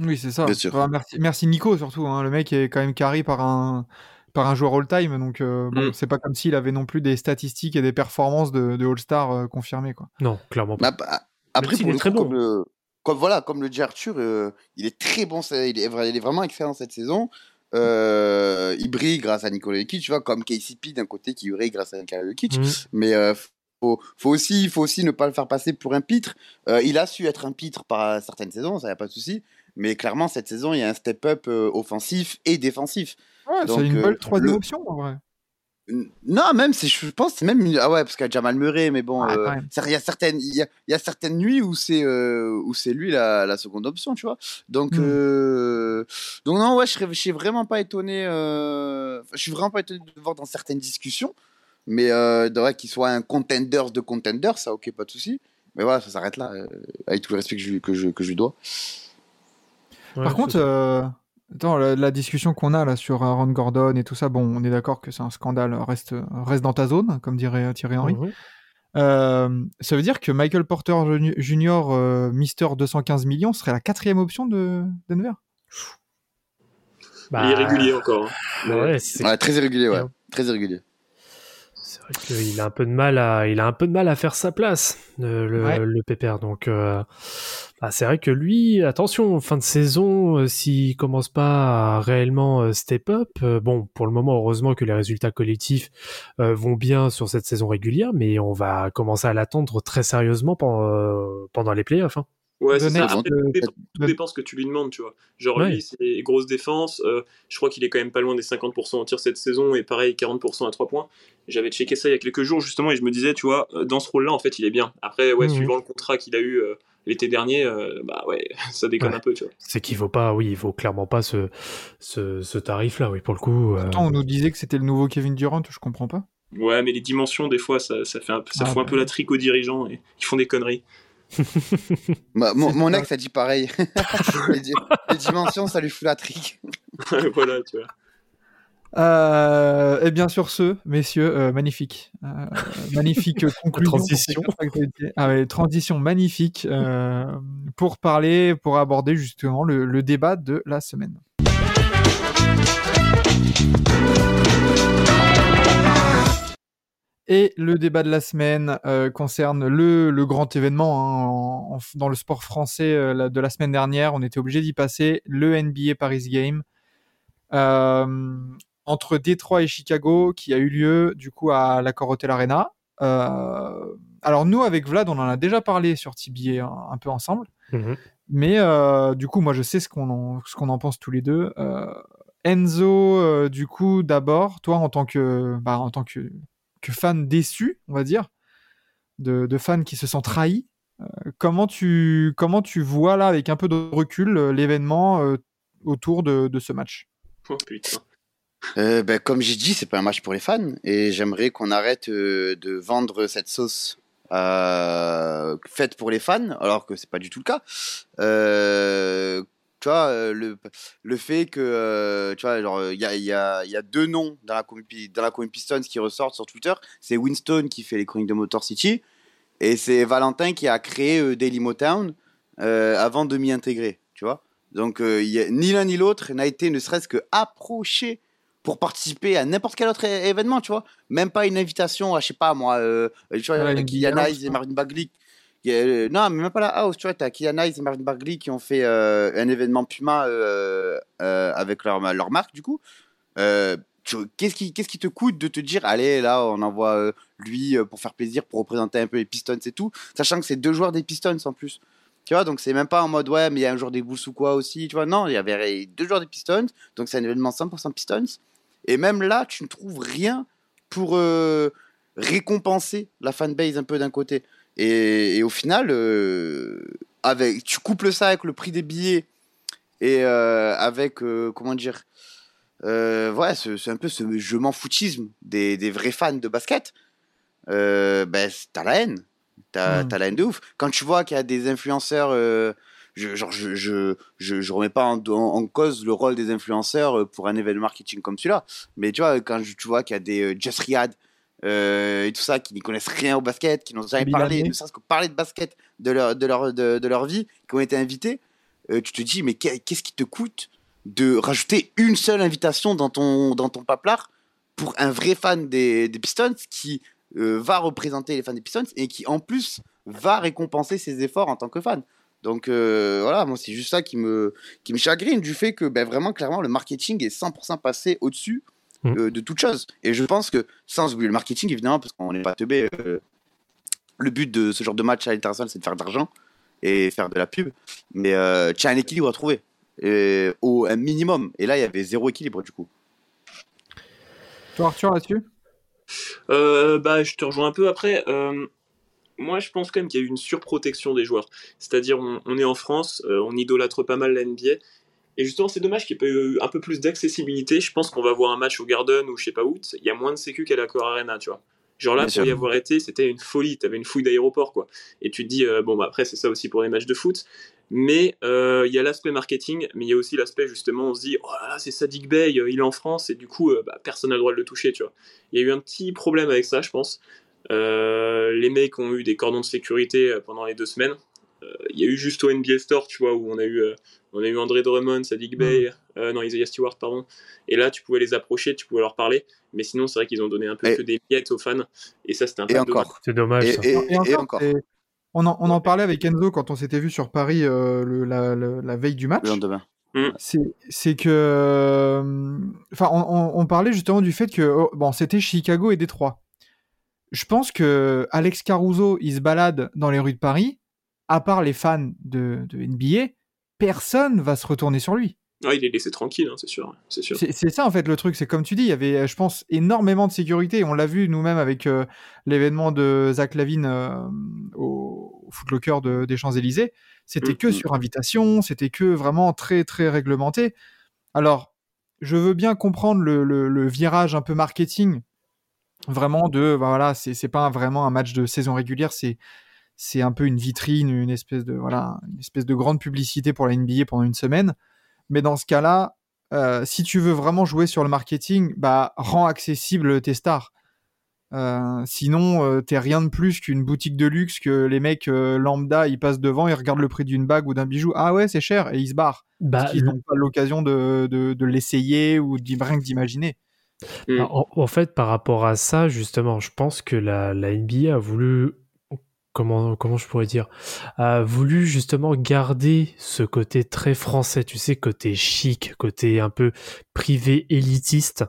Oui, c'est ça. Bien sûr. Enfin, merci, merci Nico surtout. hein. Le mec est quand même carré par un, par un joueur all-time. Donc, euh, bon, Mm. c'est pas comme s'il avait non plus des statistiques et des performances de, de All-Star euh, confirmées. Quoi. Non, clairement pas. Bah, bah, après, pour est le très coup, bon. comme, le, comme, voilà, comme le dit Arthur, euh, il est très bon, il est, vra- il est vraiment excellent cette saison. Euh, il brille grâce à Nikola Jokic, tu vois, comme KCP d'un côté qui brille grâce à Nikola Jokic. Mhm. Mais euh, faut, faut, aussi, faut aussi ne pas le faire passer pour un pitre. Euh, il a su être un pitre par certaines saisons, ça n'y a pas de souci. Mais clairement, cette saison, il y a un step-up euh, offensif et défensif. Ouais, c'est une euh, belle troisième le- option en vrai. Non, même, je pense, c'est même. Ah ouais, parce qu'il y a Jamal Murray, mais bon, Ah, euh, il y, a certaines, il y, a, il y a certaines nuits où c'est euh, où c'est lui la, la seconde option, tu vois. Donc, Hmm. euh, donc non, ouais, je serais, je suis vraiment pas étonné. Je suis vraiment pas étonné de le voir dans certaines discussions, mais vrai qu'il soit un contender de contender, ça, ok, pas de souci. mais voilà, ça s'arrête là, avec tout le respect que je, que je, que je lui dois. Ouais, Par contre, euh, attends, la, la discussion qu'on a là sur Aaron Gordon et tout ça, bon, on est d'accord que c'est un scandale, reste, reste dans ta zone, comme dirait Thierry Henry. Euh, ça veut dire que Michael Porter Jr., euh, Mister 215 millions, serait la quatrième option de Denver? Bah, Il est régulier encore. hein. Ouais, Ouais, très irrégulier, ouais. Très irrégulier. C'est vrai qu'il a un peu de mal à, il a un peu de mal à faire sa place, le, le, Ouais. le pépère. Donc, euh, bah, c'est vrai que lui, attention, fin de saison, euh, s'il commence pas à réellement euh, step up, euh, bon, pour le moment, heureusement que les résultats collectifs euh, vont bien sur cette saison régulière, mais on va commencer à l'attendre très sérieusement pendant, euh, pendant les playoffs. Hein. Ouais, c'est ça. Après, peu- tout, dépend, tout de- dépend ce que tu lui demandes, tu vois. Genre, Ouais. lui, c'est grosse défense. euh, je crois qu'il est quand même pas loin des 50% en tir cette saison et pareil, 40% à 3 points. J'avais checké ça il y a quelques jours, justement, et je me disais, tu vois, euh, dans ce rôle-là, en fait, il est bien. Après, ouais, Mhm. suivant le contrat qu'il a eu euh, l'été dernier, euh, bah ouais, ça déconne Ouais. un peu, tu vois. C'est qu'il vaut pas, oui, il vaut clairement pas ce, ce, ce tarif-là, oui, pour le coup. euh, Pourtant, on nous disait que c'était le nouveau Kevin Durant, je comprends pas. Ouais, mais les dimensions, des fois, ça, ça fait un, ça Ah, fout un peu la trique aux dirigeants et ils font des conneries. Bah, mon, ex a dit pareil. les, di- les dimensions, ça lui fout la trique. voilà, tu vois. Euh, et bien sur ce, messieurs, euh, magnifique, Euh, magnifique conclusion. transition. Ah ouais, transition magnifique euh, pour parler, pour aborder justement le, le débat de la semaine. Et le débat de la semaine euh, concerne le, le grand événement hein, en- en- dans le sport français euh, la- de la semaine dernière. On était obligé d'y passer, le NBA Paris Game. Euh, entre Détroit et Chicago, qui a eu lieu du coup à l'Accor Hotel Arena. Alors nous, avec Vlad, on en a déjà parlé sur TBA un, un peu ensemble. mhm. Mais du coup, moi, je sais ce qu'on en, en pense tous les deux. Enzo, du coup, d'abord, toi, en tant que, bah, en tant que, que fan déçu, on va dire, de, de fan qui se sent trahi, euh, comment tu, comment tu vois là, avec un peu de recul, euh, l'événement euh, autour de, de ce match? Oh putain. Euh, ben, comme j'ai dit, c'est pas un match pour les fans. Et j'aimerais qu'on arrête euh, de vendre cette sauce euh, faite pour les fans, alors que c'est pas du tout le cas. Tu vois, le, le fait que, tu vois, genre, il y a, y, a, y a deux noms dans la dans la communauté Pistons qui ressortent sur Twitter. C'est Winston qui fait les chroniques de Motor City et c'est Valentin qui a créé Daily Motown avant de m'y intégrer, tu vois. Donc, il y a- ni l'un ni l'autre n'a été ne serait-ce que approché pour participer à n'importe quel autre événement, tu vois. Même pas une invitation à, je sais pas moi, euh, tu vois, House, Hayes et Marvin Bagley. Euh, non, mais même pas la house, tu vois, t'as Kylian Hayes et Marvin Bagley qui ont fait euh, un événement Puma euh, avec leur, leur marque, du coup. Qu'est-ce qui, qu'est-ce qui te coûte de te dire, allez, là, on envoie lui pour faire plaisir, pour représenter un peu les Pistons et tout, sachant que c'est deux joueurs des Pistons en plus. Tu vois, donc c'est même pas en mode, ouais, mais il y a un joueur des Bulls ou quoi aussi, tu vois. Non, il y avait deux joueurs des Pistons, donc c'est un événement 100% Pistons. Et même là, tu ne trouves rien pour récompenser la fanbase un peu d'un côté. Et, et au final, euh, avec, tu couples ça avec le prix des billets et euh, avec, euh, comment dire, ouais, c'est un peu ce je m'en foutisme des, des vrais fans de basket. Ben, t'as la haine. T'as Mm. t'as la haine de ouf. Quand tu vois qu'il y a des influenceurs, je, genre, je, je, je, je remets pas en, en- en cause le rôle des influenceurs pour un événement marketing comme celui-là. Mais tu vois, quand tu vois qu'il y a des euh, Just Riyad euh, et tout ça qui n'y connaissent rien au basket, qui n'ont jamais Bilal parlé, May. ne serait-ce que parler de basket de leur, de leur, de, de leur vie, qui ont été invités, euh, tu te dis, mais qu'est- qu'est-ce qui te coûte de rajouter une seule invitation dans ton, dans ton paplard pour un vrai fan des, des Pistons qui euh, va représenter les fans des Pistons et qui en plus va récompenser ses efforts en tant que fan. Donc voilà, moi c'est juste ça qui me, qui me chagrine du fait que ben, vraiment clairement le marketing est 100% passé au-dessus Mm. euh, de toute chose. Et je pense que sans oublier le marketing évidemment, parce qu'on n'est pas teubé, euh, le but de ce genre de match à l'international c'est de faire de l'argent et faire de la pub. Mais euh, tu as un équilibre à trouver, et, au un minimum. Et là il y avait zéro équilibre du coup. Toi, Arthur, là-dessus? Euh, bah, je te rejoins un peu après. Euh, moi, je pense quand même qu'il y a eu une surprotection des joueurs. C'est-à-dire, on, on est en France, euh, on idolâtre pas mal la NBA. Et justement, c'est dommage qu'il n'y ait pas eu un peu plus d'accessibilité. Je pense qu'on va voir un match au Garden ou je sais pas où. Il y a moins de sécu qu'à la Core Arena, tu vois. Genre là, Bien pour sûr. y avoir été, c'était une folie. T'avais une fouille d'aéroport, quoi. Et tu te dis, euh, bon, bah après, c'est ça aussi pour les matchs de foot. Mais euh, il y a l'aspect marketing, mais il y a aussi l'aspect justement, on se dit, oh là là, c'est Sadik Bey, euh, il est en France, et du coup, euh, bah, personne n'a le droit de le toucher, tu vois. Il y a eu un petit problème avec ça, je pense. Les mecs ont eu des cordons de sécurité pendant les deux semaines. Euh, Il y a eu juste au NBA Store, tu vois, où on a eu, euh, on a eu André Drummond, Sadik Bey, euh, non, Isaiah Stewart, pardon. Et là, tu pouvais les approcher, tu pouvais leur parler. Mais sinon, c'est vrai qu'ils ont donné un peu Et- que des miettes aux fans. Et ça, c'était un peu Et dommage. encore. C'est dommage. Et, ça. et- Et et encore, on, en, on en parlait avec Enzo quand on s'était vu sur Paris euh, le- la, la- la veille du match. Le lendemain. C'est c'est que. euh, Enfin, on, on- on parlait justement du fait que. oh, bon, c'était Chicago et Détroit. Je pense que Alex Caruso, il se balade dans les rues de Paris. À part les fans de, de NBA, personne va se retourner sur lui. Ah, il est laissé tranquille, hein, c'est sûr. C'est sûr. C'est ça en fait le truc, c'est comme tu dis, il y avait, je pense, énormément de sécurité. On l'a vu nous-mêmes avec euh, l'événement de Zach Lavine euh, au, au Foot Locker de- des Champs-Élysées. C'était que Mhm. sur invitation, c'était que vraiment très très réglementé. Alors, je veux bien comprendre le, le- le virage un peu marketing, vraiment de, bah voilà, c'est pas vraiment un match de saison régulière, c'est c'est un peu une vitrine, une espèce de voilà, une espèce de grande publicité pour la NBA pendant une semaine. Mais dans ce cas-là, euh, si tu veux vraiment jouer sur le marketing, bah rends accessible tes stars. Euh, sinon, euh, t'es rien de plus qu'une boutique de luxe que les mecs euh, lambda ils passent devant, ils regardent le prix d'une bague ou d'un bijou. Ah ouais, c'est cher et ils se barrent. Bah, Parce qu'ils n'ont pas l'occasion de, de, de l'essayer ou d'y- rien que d'imaginer. Mm. En, en fait, par rapport à ça, justement, je pense que la, la NBA a voulu, comment, comment je pourrais dire, a voulu justement garder ce côté très français, tu sais, côté chic, côté un peu privé élitiste,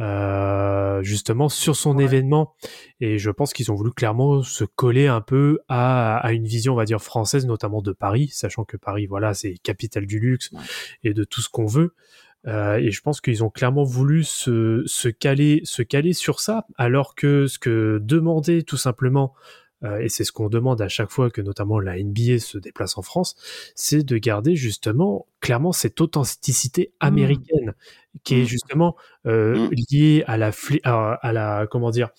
euh, justement sur son événement. Et je pense qu'ils ont voulu clairement se coller un peu à, à une vision, on va dire, française, notamment de Paris, sachant que Paris, voilà, c'est capitale du luxe et de tout ce qu'on veut. Euh, et je pense qu'ils ont clairement voulu se, se, caler, se caler sur ça, alors que ce que demandait tout simplement, et c'est ce qu'on demande à chaque fois que notamment la NBA se déplace en France, c'est de garder justement clairement cette authenticité américaine qui est Mm. justement euh, Mm. liée à la, fli- à, à la comment dire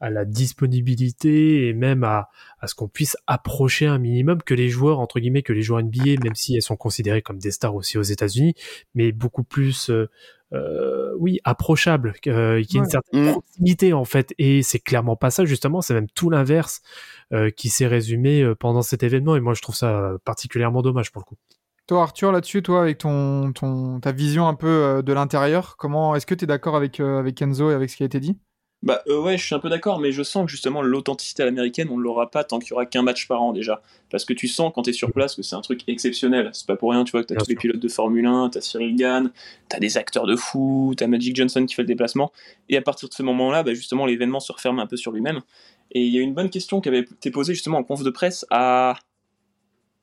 à la disponibilité et même à, à ce qu'on puisse approcher un minimum que les joueurs entre guillemets que les joueurs NBA même si elles sont considérées comme des stars aussi aux États-Unis mais beaucoup plus euh, euh, oui approchable euh, qui a une Ouais. certaine Mm. proximité en fait. Et c'est clairement pas ça justement. C'est même tout l'inverse euh, qui s'est résumé euh, pendant cet événement. Et moi je trouve ça particulièrement dommage pour le coup. Toi, Arthur, là-dessus, toi, avec ton, ton, ta vision un peu de l'intérieur, comment est-ce que tu es d'accord avec, euh, avec Enzo et avec ce qui a été dit? Bah euh, ouais, je suis un peu d'accord, mais je sens que justement l'authenticité à l'américaine, on ne l'aura pas tant qu'il y aura qu'un match par an déjà. Parce que tu sens quand tu es sur place que c'est un truc exceptionnel. C'est pas pour rien, tu vois, que tu as Bien tous les pilotes de Formule 1, tu as Cyril Gann, tu as des acteurs de fou, tu as Magic Johnson qui fait le déplacement. Et à partir de ce moment-là, bah, justement, l'événement se referme un peu sur lui-même. Et il y a une bonne question qui avait été posée justement en conf de presse à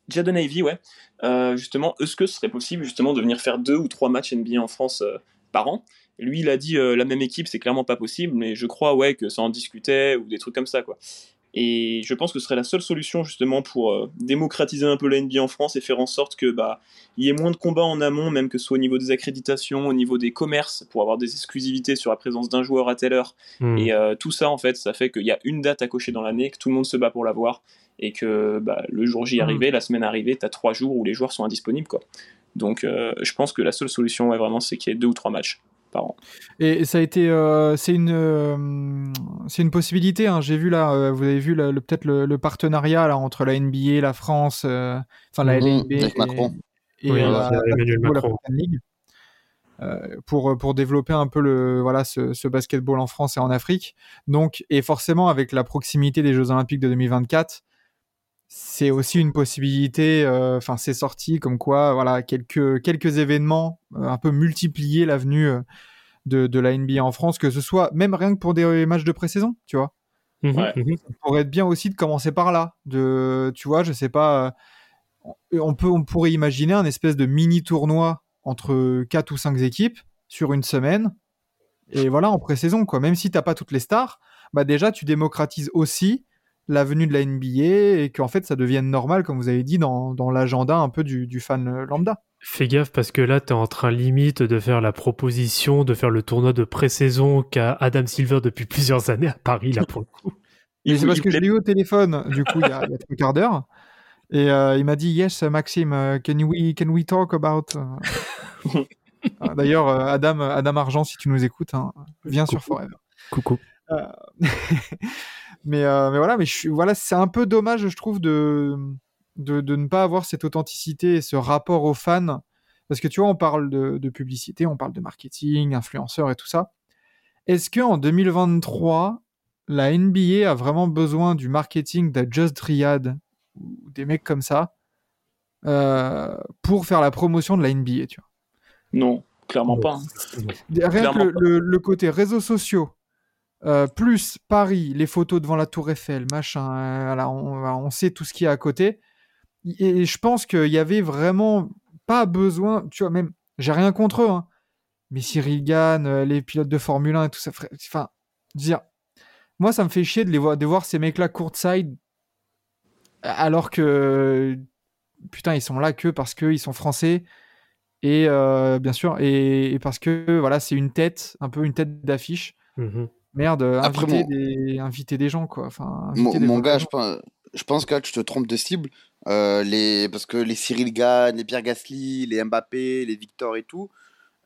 Jadon Ivy, ouais. Euh, justement, est-ce que ce serait possible justement de venir faire deux ou trois matchs NBA en France euh, par an? Lui, il a dit euh, la même équipe, c'est clairement pas possible, mais je crois ouais que ça en discutait ou des trucs comme ça quoi. Et je pense que ce serait la seule solution justement pour euh, démocratiser un peu la NBA en France et faire en sorte que bah il y ait moins de combats en amont, même que ce soit au niveau des accréditations, au niveau des commerces, pour avoir des exclusivités sur la présence d'un joueur à telle heure. Hmm. Et euh, tout ça en fait, ça fait qu'il y a une date à cocher dans l'année, que tout le monde se bat pour l'avoir, et que bah, le jour J Mhm. arrivé, la semaine arrivée, t'as trois jours où les joueurs sont indisponibles quoi. Donc euh, je pense que la seule solution ouais, vraiment c'est qu'il y ait deux ou trois matchs par an. Et ça a été, euh, c'est une, euh, c'est une possibilité. hein. J'ai vu là, euh, vous avez vu peut-être le, le partenariat là entre la NBA, la France, euh, enfin la Mhm, LNB avec et, Macron. et, Oui, avec la, la Emmanuel Football Macron. African League, euh, pour pour développer un peu le voilà ce, ce basketball en France et en Afrique. Donc et forcément avec la proximité des Jeux Olympiques de 2024. C'est aussi une possibilité, euh, enfin c'est sorti comme quoi, voilà quelques quelques événements euh, un peu multiplier l'avenue euh, de, de la NBA en France, que ce soit même rien que pour des matchs de pré-saison, tu vois. Mhm, Ouais. mhm. Ça pourrait être bien aussi de commencer par là. De, tu vois, je sais pas, euh, on, peut, on pourrait imaginer un espèce de mini tournoi entre 4 ou 5 équipes sur une semaine. Et voilà, en pré-saison, quoi. Même si t'as pas toutes les stars, bah déjà, tu démocratises aussi la venue de la NBA et qu'en fait, ça devienne normal, comme vous avez dit, dans, dans l'agenda un peu du, du fan euh, lambda. Fais gaffe parce que là, t'es en train limite de faire la proposition de faire le tournoi de pré-saison qu'a Adam Silver depuis plusieurs années à Paris, là, pour le coup. Mais c'est parce que je l'ai eu au téléphone, du coup, il y a, il y a trois quarts d'heure. Et euh, il m'a dit Yes, Maxime, uh, can we, can we talk about. uh, Ah, D'ailleurs, euh, Adam, Adam Argent, si tu nous écoutes, hein, viens sur Coucou. Forever. Coucou. mais, euh, mais voilà, mais je suis, voilà, c'est un peu dommage, je trouve, de, de, de ne pas avoir cette authenticité et ce rapport aux fans. Parce que tu vois, on parle de, de publicité, on parle de marketing, influenceurs et tout ça. Est-ce que en 2023, la NBA a vraiment besoin du marketing d'un Just Riyad ou des mecs comme ça euh, pour faire la promotion de la NBA, tu vois? Non, clairement pas. hein. Rien que le, pas. le- le côté réseaux sociaux, euh, plus Paris, les photos devant la Tour Eiffel, machin, euh, voilà, on, on sait tout ce qu'il y a à côté. Et je pense qu'il y avait vraiment pas besoin, tu vois, même, j'ai rien contre eux, hein, mais Cyril Gann, euh, les pilotes de Formule 1 et tout ça, enfin, dire, moi ça me fait chier de, les voir, de voir ces mecs-là courtside, alors que, putain, ils sont là que parce qu'ils sont français et euh, bien sûr et, et parce que voilà c'est une tête un peu une tête d'affiche. Mhm. merde Après, inviter, mon- des, inviter des gens quoi enfin Mon, inviter des mon gars, je pense, je pense que là, tu te trompes de cible. Euh, les, parce que les Cyril Gann, les Pierre Gasly, les Mbappé, les Victor et tout.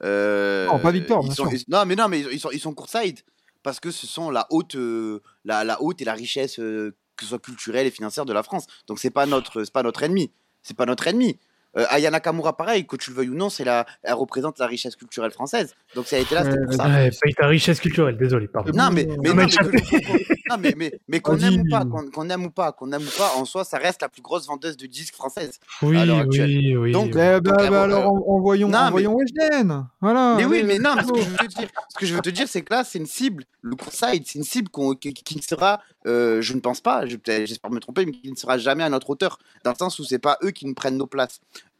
euh, Non, pas Victor, ils sont, ils- non, mais non, mais ils sont, ils sont courtside. Parce que ce sont la haute, euh, la, la haute et la richesse, euh, que ce soit culturelle et financière de la France. Donc, c'est pas notre, c'est pas notre ennemi. C'est pas notre ennemi. Euh, Aya Nakamura, pareil, que tu le veuilles ou non, c'est la, elle représente la richesse culturelle française. Donc, ça a été là, c'était pour ça. Ouais, paye ta richesse culturelle, désolé, pardon. Non, mais, mais, non, mais qu'on- non, mais, mais, mais qu'on Vas-y. aime ou pas, qu'on qu'on aime ou pas, qu'on aime ou pas, en soi, ça reste la plus grosse vendeuse de disques française. Oui, à l'heure actuelle. oui, oui. Donc, oui. Bah, bah, Donc, bah, euh, alors en- envoyons non, mais- envoyons Weshden voilà mais oui, mais non, mais ce que je veux te dire, ce que je veux te dire, c'est que là, c'est une cible, le courtside, c'est une cible qu'on- qui, ne sera, euh, je ne pense pas, j'espère me tromper, mais qui ne sera jamais à notre hauteur, dans le sens où c'est pas eux qui nous prennent nos places.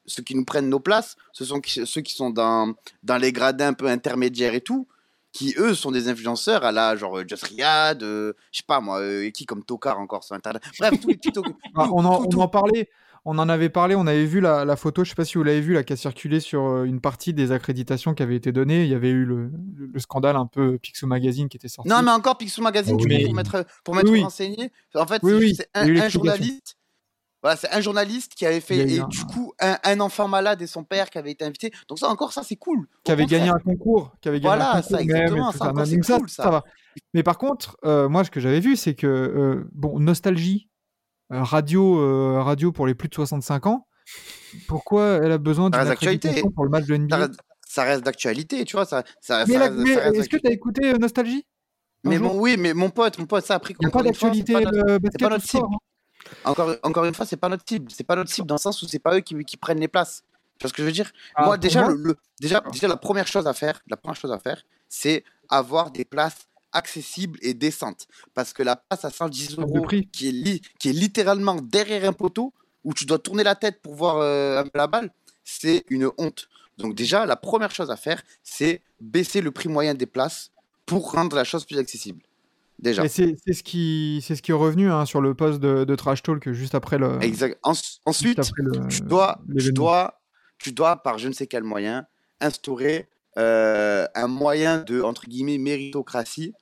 Ceux qui nous prennent nos places, ce sont qui- ceux qui sont dans, dans les gradins un peu intermédiaires et tout, qui eux sont des influenceurs à la genre euh, Just Riyad, euh, je sais pas moi, euh, qui comme Tokar encore sur internet. Bref, tous les petits Ah, tout- on, en, tout- on en parlait on en avait parlé on avait vu la, la photo je sais pas si vous l'avez vu là qui a circulé sur euh, une partie des accréditations qui avaient été données il y avait eu le, le scandale un peu Pixel Magazine qui était sorti Non, mais encore Picsou Magazine, Ah tu pour mettre, pour mettre Oui, oui. renseigné. En fait, Oui, c'est un, journaliste. Voilà, c'est un journaliste qui avait fait, et un- du coup, un, un enfant malade et son père qui avaient été invités. Donc, ça, encore, ça, c'est cool. qui avait gagné un concours, qui avait gagné Voilà, un ça, concours. exactement, ça encore, va. Mais par contre, euh, moi, ce que j'avais vu, c'est que euh, bon, nostalgie, euh, radio, radio pour les plus de 65 ans. Pourquoi elle a besoin d'une d'actualité. accréditation pour le match de Ça NBA reste, ça reste d'actualité, tu vois. Ça, ça, Mais, est-ce que tu as écouté Nostalgie Mais bon, oui, mais mon pote, mon pote, ça a pris Il n'y a pas fois, c'est d'actualité pas notre- basket pas notre sport, cible. hein? Encore, encore une fois, c'est pas notre cible. C'est pas notre cible dans le sens où c'est pas eux qui, qui prennent les places. Tu vois ce que je veux dire? Ah, Moi, déjà, moi, le, le- déjà, déjà, la première chose à faire, la première chose à faire, c'est avoir des places accessibles et décentes. Parce que la place à 110 de euros, qui est, li- qui est littéralement derrière un poteau, où tu dois tourner la tête pour voir euh, la balle, c'est une honte. Donc déjà, la première chose à faire, c'est baisser le prix moyen des places pour rendre la chose plus accessible. Déjà. C'est ce qui c'est ce qui est revenu hein, sur le post de, de Trash Talk juste après le. Exact. Ensuite, après le- tu dois, tu l'événement. dois, tu dois, par je ne sais quel moyen, instaurer euh, un moyen de, entre guillemets, méritocratie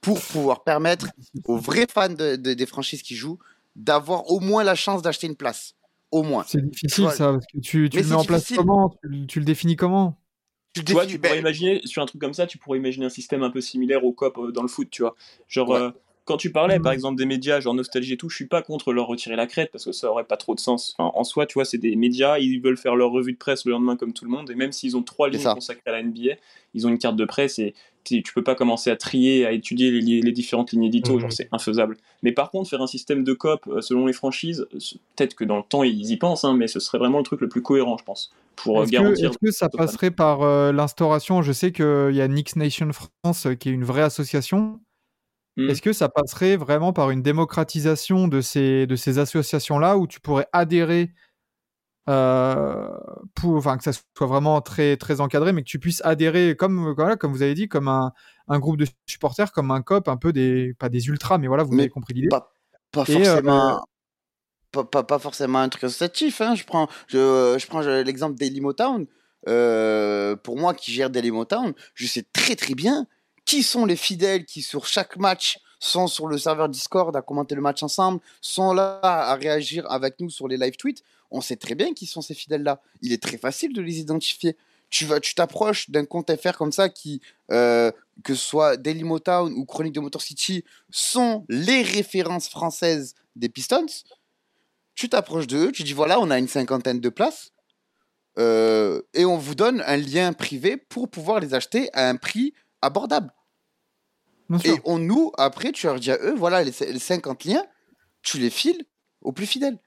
pour pouvoir permettre aux vrais fans de- de- des franchises qui jouent d'avoir au moins la chance d'acheter une place. Au moins. C'est difficile ça parce que tu, le mets en place comment? Tu le définis comment? Tu Tu vois, tu pourrais ben, imaginer, sur un truc comme ça, tu pourrais imaginer un système un peu similaire au COP euh, dans le foot, tu vois. Genre, Ouais. euh, quand tu parlais, par exemple, des médias, genre Nostalgie et tout, je suis pas contre leur retirer la crête, parce que ça aurait pas trop de sens. Enfin, en soi, tu vois, c'est des médias, ils veulent faire leur revue de presse le lendemain comme tout le monde, et même s'ils ont trois lignes consacrées à la NBA, ils ont une carte de presse, et tu peux pas commencer à trier, à étudier les, les différentes lignes édito, Mhm. genre c'est infaisable. Mais par contre, faire un système de COP euh, selon les franchises, peut-être que dans le temps, ils y pensent, hein, mais ce serait vraiment le truc le plus cohérent, je pense, pour euh, Est-ce que, garantir... est-ce que ça passerait par euh, l'instauration? Je sais qu'il y a Knicks Nation France qui est une vraie association. Hmm. Est-ce que ça passerait vraiment par une démocratisation de ces, de ces associations-là où tu pourrais adhérer euh, pour, enfin, que ça soit vraiment très, très encadré, mais que tu puisses adhérer, comme, voilà, comme vous avez dit, comme un, un groupe de supporters, comme un COP, un peu des, pas des ultras, mais voilà, vous Mais avez compris l'idée. pas, pas Et, euh, forcément. pas, pas, pas forcément un truc associatif. Hein. Je prends, je, je prends l'exemple d'Elimotown. Euh, pour moi, qui gère Dailymotown, je sais très très bien qui sont les fidèles qui, sur chaque match, sont sur le serveur Discord à commenter le match ensemble, sont là à réagir avec nous sur les live tweets. On sait très bien qui sont ces fidèles-là. Il est très facile de les identifier. Tu vas, tu t'approches d'un compte FR comme ça qui, euh, que ce soit Dailymotown ou Chronique de Motor City, sont les références françaises des Pistons. Tu t'approches d'eux, tu dis voilà, on a une cinquantaine de places. euh, et on vous donne un lien privé pour pouvoir les acheter à un prix abordable. Et on nous, après, tu leur dis à eux, voilà, les, les 50 liens, tu les files aux plus fidèles.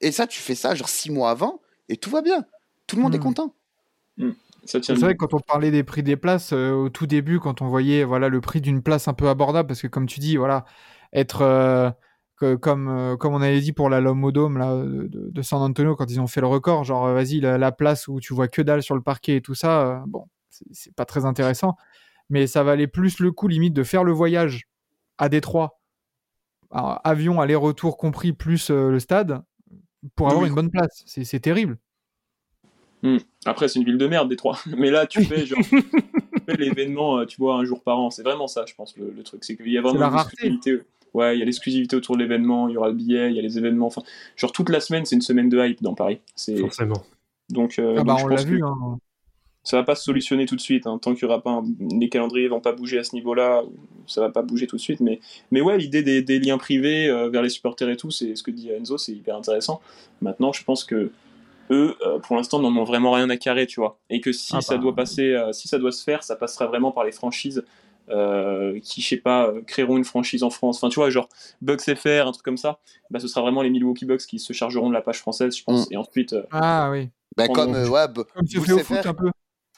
Et ça, tu fais ça genre 6 mois avant, et tout va bien. Tout le monde est Hmm. content. Tient C'est vrai que quand on parlait des prix des places euh, au tout début, quand on voyait voilà le prix d'une place un peu abordable, parce que comme tu dis, voilà, être euh, que- comme euh, comme on avait dit pour la Lomodome là de, San Antonio quand ils ont fait le record, genre vas-y la, la place où tu vois que dalle sur le parquet et tout ça, euh, bon, c'est- pas très intéressant, mais ça valait plus le coup limite de faire le voyage à Détroit, Alors, avion aller-retour compris plus euh, le stade pour avoir oui. une bonne place. C'est terrible. Après, c'est une ville de merde, Détroit. Mais là, tu fais genre l'événement, euh, tu vois, un jour par an. C'est vraiment ça, je pense, le, le truc. C'est qu'il y a vraiment la une rareté. exclusivité. Ouais, il y a l'exclusivité autour de l'événement, il y aura le billet, il y a les événements. Enfin, genre toute la semaine, c'est une semaine de hype dans Paris. C'est Forcément. donc, euh, Ah bah donc je on l'a pense que vu. hein. ça va pas se solutionner tout de suite. hein. Tant qu'il y aura pas un- les calendriers vont pas bouger à ce niveau-là, ça va pas bouger tout de suite. Mais mais ouais, l'idée des, des liens privés euh, vers les supporters et tout, c'est ce que dit Enzo, c'est hyper intéressant. Maintenant, je pense que eux, euh, pour l'instant, n'en ont vraiment rien à carrer, tu vois. Et que si Ah ça bah. doit passer, euh, si ça doit se faire, ça passera vraiment par les franchises euh, qui, je sais pas, créeront une franchise en France. Enfin, tu vois, genre Bucks FR, un truc comme ça. Bah, ce sera vraiment les Milwaukee Bucks qui se chargeront de la page française, je pense. Mm. Et ensuite, euh, Ah oui. Bah, comme, euh, ouais, Comme fais au FR, foot un peu.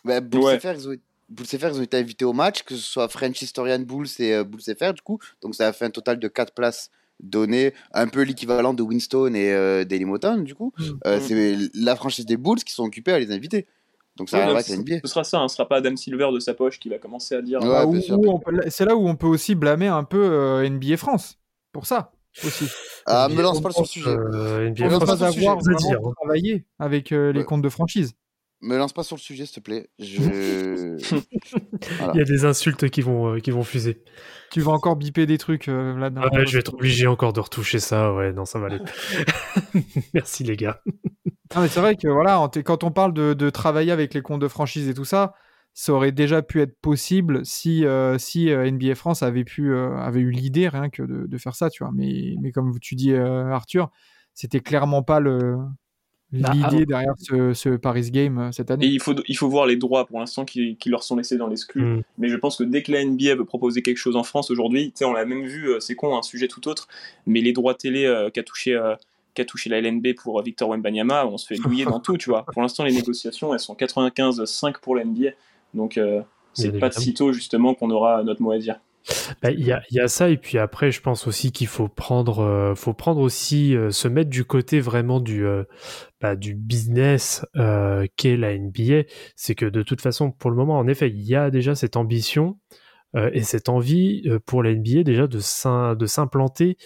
bah, Ouais. FR, ils ont, Bulls FR, ils ont été invités au match, que ce soit French Historian Bulls et euh, Bulls FR, du coup. Donc, ça a fait un total de 4 places données, un peu l'équivalent de Winston et euh, Dailymotown, du coup. Mm. Euh, Mm. C'est la franchise des Bulls qui sont occupés à les inviter. Donc, ça ouais, la NBA. ce sera ça, hein, ce sera pas Adam Silver de sa poche qui va commencer à dire Ouais, Bah, peut- C'est là où on peut aussi blâmer un peu euh, NBA France pour ça aussi. Ah, me lance pas sur le sujet. euh, NBA On ne pas avoir vraiment travaillé avec euh, les Ouais. comptes de franchise. Me lance pas sur le sujet, s'il te plaît. Je... Il y a des insultes qui vont, euh, qui vont fuser. Tu vas encore biper des trucs euh, là-dedans. Ah ouais, je vais être obligé encore de retoucher ça. Ouais, non, ça va aller. Merci les gars. Non, mais c'est vrai que voilà, quand on parle de, de travailler avec les comptes de franchise et tout ça, ça aurait déjà pu être possible si, euh, si NBA France avait, pu, euh, avait eu l'idée rien que de, de faire ça, tu vois. Mais, mais comme tu dis, euh, Arthur, c'était clairement pas le l'idée alors- derrière ce, ce Paris Game euh, cette Et année. il faut, il faut voir les droits pour l'instant qui, qui leur sont laissés dans l'exclu. Mm. Mais je pense que dès que la NBA veut proposer quelque chose en France aujourd'hui, tu sais, on l'a même vu, euh, c'est con, un sujet tout autre, mais les droits télé euh, qu'a touché, euh, qu'a touché la LNB pour euh, Victor Wembanyama, on se fait douiller dans tout, tu vois. Pour l'instant, les négociations, elles sont 95-5 pour la NBA. Donc, euh, c'est pas de sitôt, justement, qu'on aura notre mot à dire. Bah, Il y, a, ça, et puis après, je pense aussi qu'il faut prendre, euh, faut prendre aussi, euh, se mettre du côté vraiment du, euh, bah, du business qu'est la NBA. C'est que de toute façon, pour le moment, en effet, il y a déjà cette ambition et cette envie pour la NBA déjà de s'im- de s'implanter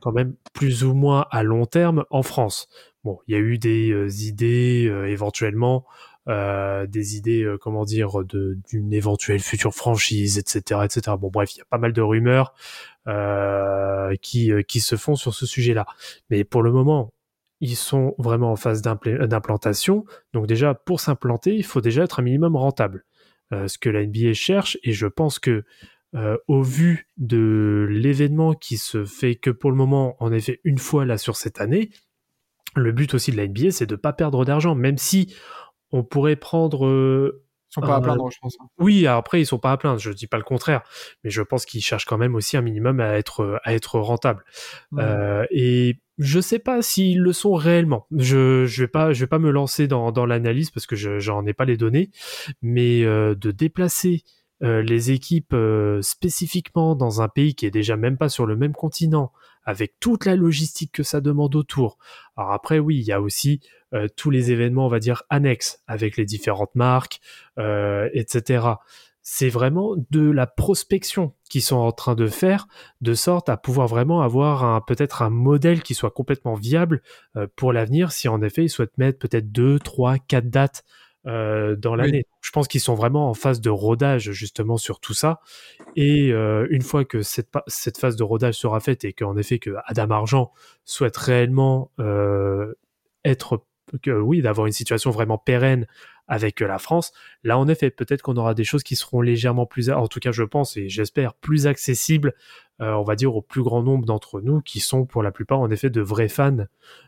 quand même plus ou moins à long terme en France. Bon, il y a eu des idées éventuellement, euh, des idées, euh, comment dire, d'une éventuelle future franchise, etc., etc. Bon, bref, il y a pas mal de rumeurs euh, qui se font sur ce sujet-là. Mais pour le moment, ils sont vraiment en phase d'implantation. Donc déjà, pour s'implanter, il faut déjà être un minimum rentable. Ce que la NBA cherche, et je pense que au vu de l'événement qui se fait que pour le moment, en effet, une fois là sur cette année, le but aussi de la NBA, c'est de pas perdre d'argent, même si on pourrait prendre euh, Ils sont pas à plaindre, je pense. oui, après ils sont pas à plaindre, je dis pas le contraire, mais je pense qu'ils cherchent quand même aussi un minimum à être à être rentable. Euh, et je sais pas s'ils le sont réellement. Je je vais pas je vais pas me lancer dans dans l'analyse parce que je j'en ai pas les données, mais euh, de déplacer euh, les équipes euh, spécifiquement dans un pays qui est déjà même pas sur le même continent, avec toute la logistique que ça demande autour. Alors après, oui, il y a aussi euh, tous les événements, on va dire, annexes, avec les différentes marques, euh, etc. c'est vraiment de la prospection qu'ils sont en train de faire, de sorte à pouvoir vraiment avoir peut-être un modèle qui soit complètement viable euh, pour l'avenir, si en effet ils souhaitent mettre peut-être deux, trois, quatre dates euh, dans l'année. Je pense qu'ils sont vraiment en phase de rodage justement sur tout ça. Et euh, une fois que cette, phase de rodage sera faite et qu'en effet que Adam Argent souhaite réellement euh, être, que, oui, d'avoir une situation vraiment pérenne avec la France, là en effet peut-être qu'on aura des choses qui seront légèrement plus, en tout cas je pense et j'espère plus accessibles, euh, on va dire au plus grand nombre d'entre nous qui sont pour la plupart en effet de vrais fans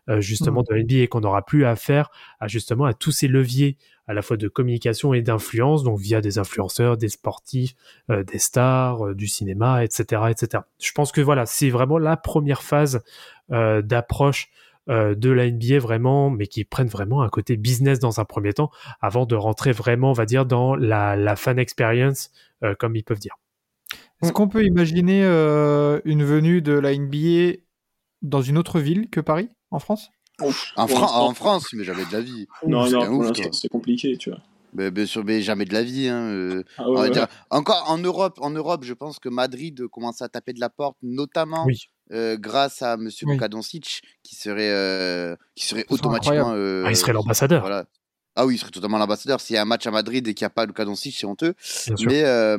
euh, justement de la NBA et qu'on n'aura plus à faire à justement à tous ces leviers à la fois de communication et d'influence, donc via des influenceurs, des sportifs, euh, des stars, euh, du cinéma, etc., etc. Je pense que voilà, c'est vraiment la première phase euh, d'approche de la NBA vraiment, mais qui prennent vraiment un côté business dans un premier temps, avant de rentrer vraiment, on va dire, dans la, la fan experience, euh, comme ils peuvent dire. Est-ce qu'on peut imaginer euh, une venue de la NBA dans une autre ville que Paris, en France? Ouf, En, Fran- France, mais jamais de la vie. Non, c'est non, pour l'instant, c'est compliqué, tu vois. Mais, bien sûr, mais jamais de la vie. Hein. euh. Ah On ouais, va ouais. dire- Encore en Europe, en Europe, je pense que Madrid commence à taper de la porte, notamment Oui. euh, grâce à Monsieur Oui. Luka Doncic, qui serait, euh, qui serait automatiquement. euh, Ah, il serait l'ambassadeur, Voilà. Ah oui, il serait totalement l'ambassadeur. S'il y a un match à Madrid et qu'il n'y a pas Luka Doncic, c'est honteux. Mais, euh,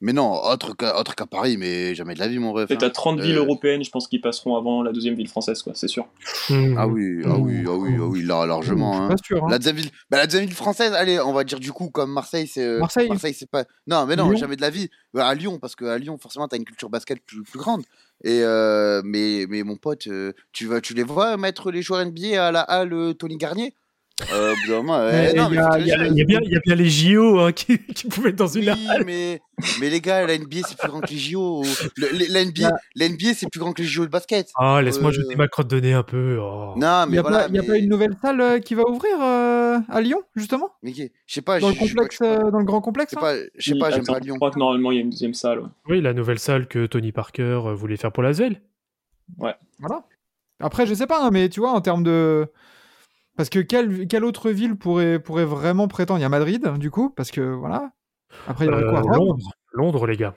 mais non, autre qu'à autre qu'à Paris, mais jamais de la vie, mon ref. Et hein. t'as 30 villes Euh, européennes, je pense, qui passeront avant la deuxième ville française, quoi, c'est sûr. Mmh. Ah oui, ah oui, ah oui, ah oui, là, largement. Je suis hein. pas sûr. hein. La deuxième ville, bah, la deuxième ville française, allez, on va dire du coup comme Marseille, c'est euh, Marseille. c'est pas. Non, mais non, Lyon. jamais de la vie. Bah, à Lyon, parce qu'à Lyon, forcément, t'as une culture basket plus, plus grande. Et euh, mais mais mon pote, tu vas, tu les vois mettre les joueurs NBA à la halle Tony Garnier? Euh, il y a- bien, il y a bien les JO hein, qui, qui pouvaient être dans une Oui, mais, mais les gars, la NBA c'est plus grand que les JO. Le- le- la NBA, c'est plus grand que les JO de basket. Ah, laisse-moi Euh, jeter ma crotte de nez un peu. oh. Non, Il mais n'y a, voilà. pas, il y a pas une nouvelle salle euh, qui va ouvrir euh, à Lyon, justement? Mais je sais pas, Dans je le, je suis pas- complexe, je sais pas- euh, dans le grand complexe je sais hein? pas, je sais pas, j'aime pas Je Lyon. crois que normalement, il y a une deuxième salle. ouais. Oui, la nouvelle salle que Tony Parker voulait faire pour la Svel. Voilà. Après, je sais pas, hein, mais tu vois, en termes de. Parce que quelle, quelle autre ville pourrait, pourrait vraiment prétendre? Il y a Madrid, du coup, parce que voilà. Après, il y aurait quoi? Euh, Rome? Londres. Londres, les gars.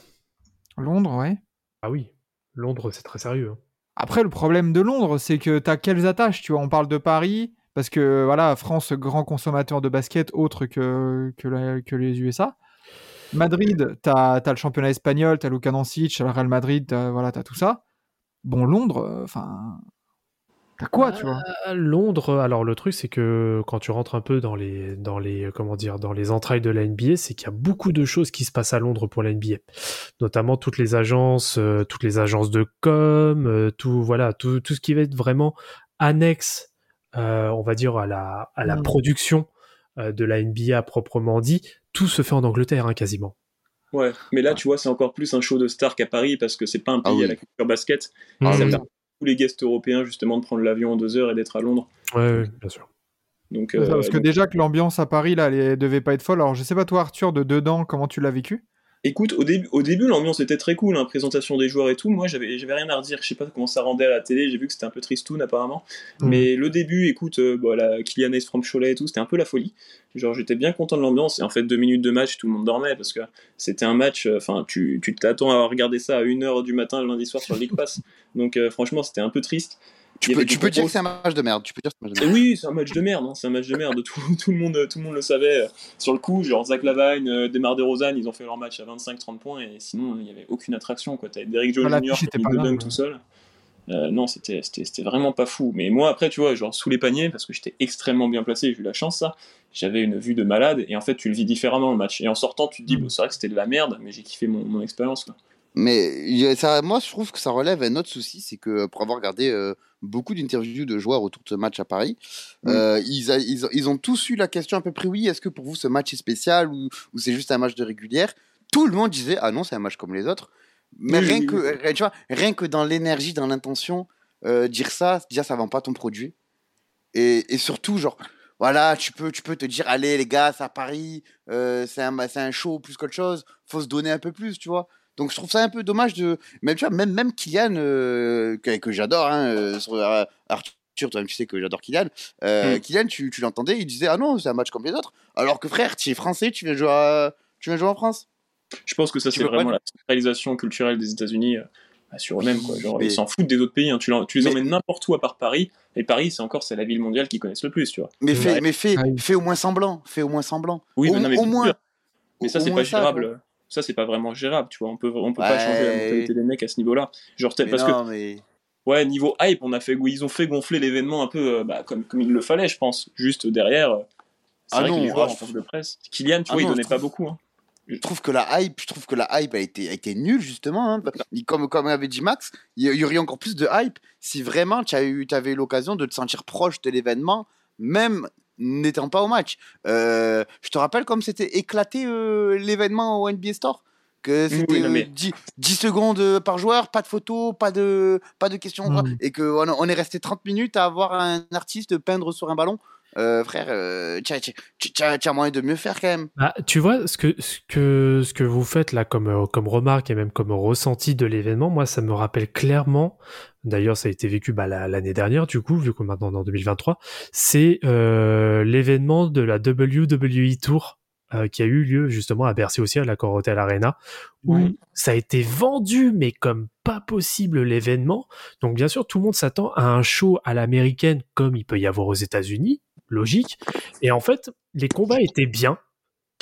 Londres, ouais. Ah oui, Londres, c'est très sérieux. hein. Après, le problème de Londres, c'est que t'as quelles attaches Tu vois, on parle de Paris, parce que voilà, France, grand consommateur de basket, autre que, que, la- que les USA. Madrid, t'as as le championnat espagnol, t'as Luka Doncic, t'as le Real Madrid, t'as voilà, t'as tout ça. Bon, Londres, euh, t'as quoi, tu vois? À Londres, alors le truc c'est que quand tu rentres un peu dans les dans les comment dire dans les entrailles de la NBA, c'est qu'il y a beaucoup de choses qui se passent à Londres pour la NBA, notamment toutes les agences, euh, toutes les agences de com, euh, tout voilà tout, tout ce qui va être vraiment annexe, euh, on va dire à la à la Mm. production euh, de la NBA à proprement dit, tout se fait en Angleterre hein, quasiment. Ouais, mais là, tu vois, c'est encore plus un show de star qu'à Paris parce que c'est pas un pays Ah oui. à la culture basket. Ah oui. Tous les guests européens justement de prendre l'avion en deux heures et d'être à Londres. Ouais, ouais, bien sûr. Donc, ça, euh, Parce que donc, déjà que l'ambiance à Paris, là, elle devait pas être folle. Alors, je sais pas, toi, Arthur, de dedans, comment tu l'as vécu? Écoute, au début, au début l'ambiance était très cool, hein, présentation des joueurs et tout. Moi, j'avais, j'avais rien à redire. Je sais pas comment ça rendait à la télé. J'ai vu que c'était un peu tristoun apparemment. Mm. Mais le début, écoute, euh, la Kylian Hayes from Cholet et tout, c'était un peu la folie. Genre, j'étais bien content de l'ambiance. Et en fait, deux minutes de match, tout le monde dormait parce que c'était un match. euh, Enfin, tu, tu t'attends à regarder ça à 1h du matin le lundi soir sur League Pass. Donc, euh, franchement, c'était un peu triste. Tu peux, tu peux dire que c'est un match de merde. Tu peux dire que c'est un match de Et merde. oui, c'est un match de merde, hein, c'est un match de merde. Tout, tout, le monde, tout le monde le savait. Sur le coup, genre Zach Lavine, euh, Demar DeRozan, ils ont fait leur match à 25-30 points et sinon, il n'y avait aucune attraction. Quoi. T'avais Derrick Jones Jr. qui était pas deux là, dunks ouais. tout seul. Euh, non, c'était c'était- c'était vraiment pas fou. Mais moi, après, tu vois, genre sous les paniers, parce que j'étais extrêmement bien placé, j'ai eu la chance, ça. J'avais une vue de malade et en fait, tu le vis différemment le match. Et en sortant, tu te dis, Mm. bon, c'est vrai que c'était de la merde, mais j'ai kiffé mon, mon expérience. Mais ça, moi, je trouve que ça relève un autre souci, c'est que pour avoir regardé euh, beaucoup d'interviews de joueurs autour de ce match à Paris, Oui. euh, ils, a- ils, ont- ils ont tous eu la question à peu près oui, est-ce que pour vous ce match est spécial ou, ou c'est juste un match de régulière? Tout le monde disait ah non, c'est un match comme les autres. Mais Oui, rien, oui, que, tu vois, rien que dans l'énergie, dans l'intention, euh, dire ça, déjà ça vend pas ton produit. Et, et surtout, genre, voilà, tu peux, tu peux te dire, allez les gars, c'est à Paris, c'est un, un show plus qu'autre chose, faut se donner un peu plus, tu vois. Donc je trouve ça un peu dommage de. Même, tu vois, même, même Kylian, euh, que, que j'adore, hein, euh, euh, Arthur, toi-même tu sais que j'adore Kylian. Euh, Mm. Kylian, tu, tu l'entendais, il disait, ah non, c'est un match comme les autres. Alors que frère, tu es français, tu viens jouer à, Tu viens jouer en France Je pense que ça, c'est vraiment la centralisation culturelle des États-Unis euh, bah, sur eux-mêmes. Quoi. Genre, Mais- Ils s'en foutent des autres pays. hein. Tu, les Mais- emmènes n'importe où à part Paris. Et Paris, c'est encore c'est la ville mondiale qu'ils connaissent le plus, tu vois. Mais fais, Ouais. mais fais, Ah fais au moins semblant. Fais au moins semblant. Oui, au, mais non, mais au moins. sûr. Mais ça, c'est pas ça, gérable. Ça, c'est pas vraiment gérable, tu vois. On peut, on peut Ouais. pas changer la mentalité des mecs à ce niveau-là. Genre, peut-être Mais parce que mais. Ouais, niveau hype, on a fait, ils ont fait gonfler l'événement un peu euh, bah, comme, comme il le fallait, je pense. Juste derrière, euh, c'est Ah vrai non, que les joueurs ah, en face de presse. Kylian, tu Ah vois, il non, donnait je pas beaucoup. Hein. Je trouve que la hype, je trouve que la hype a été, a été nulle justement. hein. Il- Comme, comme avait dit Max, il y- il aurait encore plus de hype si vraiment tu avais eu l'occasion de te sentir proche de l'événement, même n'étant pas au match. Euh, je te rappelle comme c'était éclaté euh, l'événement au NBA Store que c'était oui, non, euh, mais- 10, 10 secondes euh, par joueur, pas de photos, pas de, pas de questions. Mm. et qu'on on est resté 30 minutes à avoir un artiste peindre sur un ballon. Euh, frère, euh, as tu as moyen de mieux faire quand même. Bah, tu vois, ce que, ce, que, ce que vous faites là comme, euh, comme remarque et même comme ressenti de l'événement, moi, ça me rappelle clairement, d'ailleurs, ça a été vécu bah, la- l'année dernière, du coup, vu qu'on est maintenant en 2023, c'est euh, l'événement de la WWE Tour euh, qui a eu lieu justement à Bercy aussi, à la Hotel Arena, où ça a été vendu, mais comme pas possible l'événement. Donc, bien sûr, tout le monde s'attend à un show à l'américaine comme il peut y avoir aux États-Unis, logique. Et en fait, les combats étaient bien.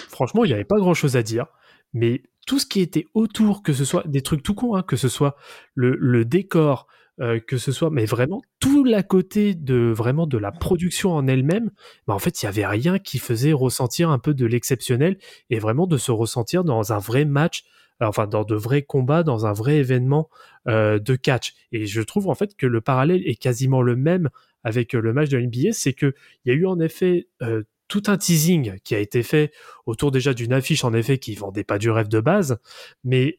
Franchement, il n'y avait pas grand chose à dire. Mais tout ce qui était autour, que ce soit des trucs tout cons, hein, que ce soit le, décor, euh, que ce soit, mais vraiment tout l'à côté de vraiment de la production en elle-même, bah en fait, il y avait rien qui faisait ressentir un peu de l'exceptionnel et vraiment de se ressentir dans un vrai match, euh, enfin dans de vrais combats, dans un vrai événement euh, de catch. Et je trouve en fait que le parallèle est quasiment le même avec euh, le match de NBA, c'est que il y a eu en effet euh, tout un teasing qui a été fait autour déjà d'une affiche en effet qui vendait pas du rêve de base, mais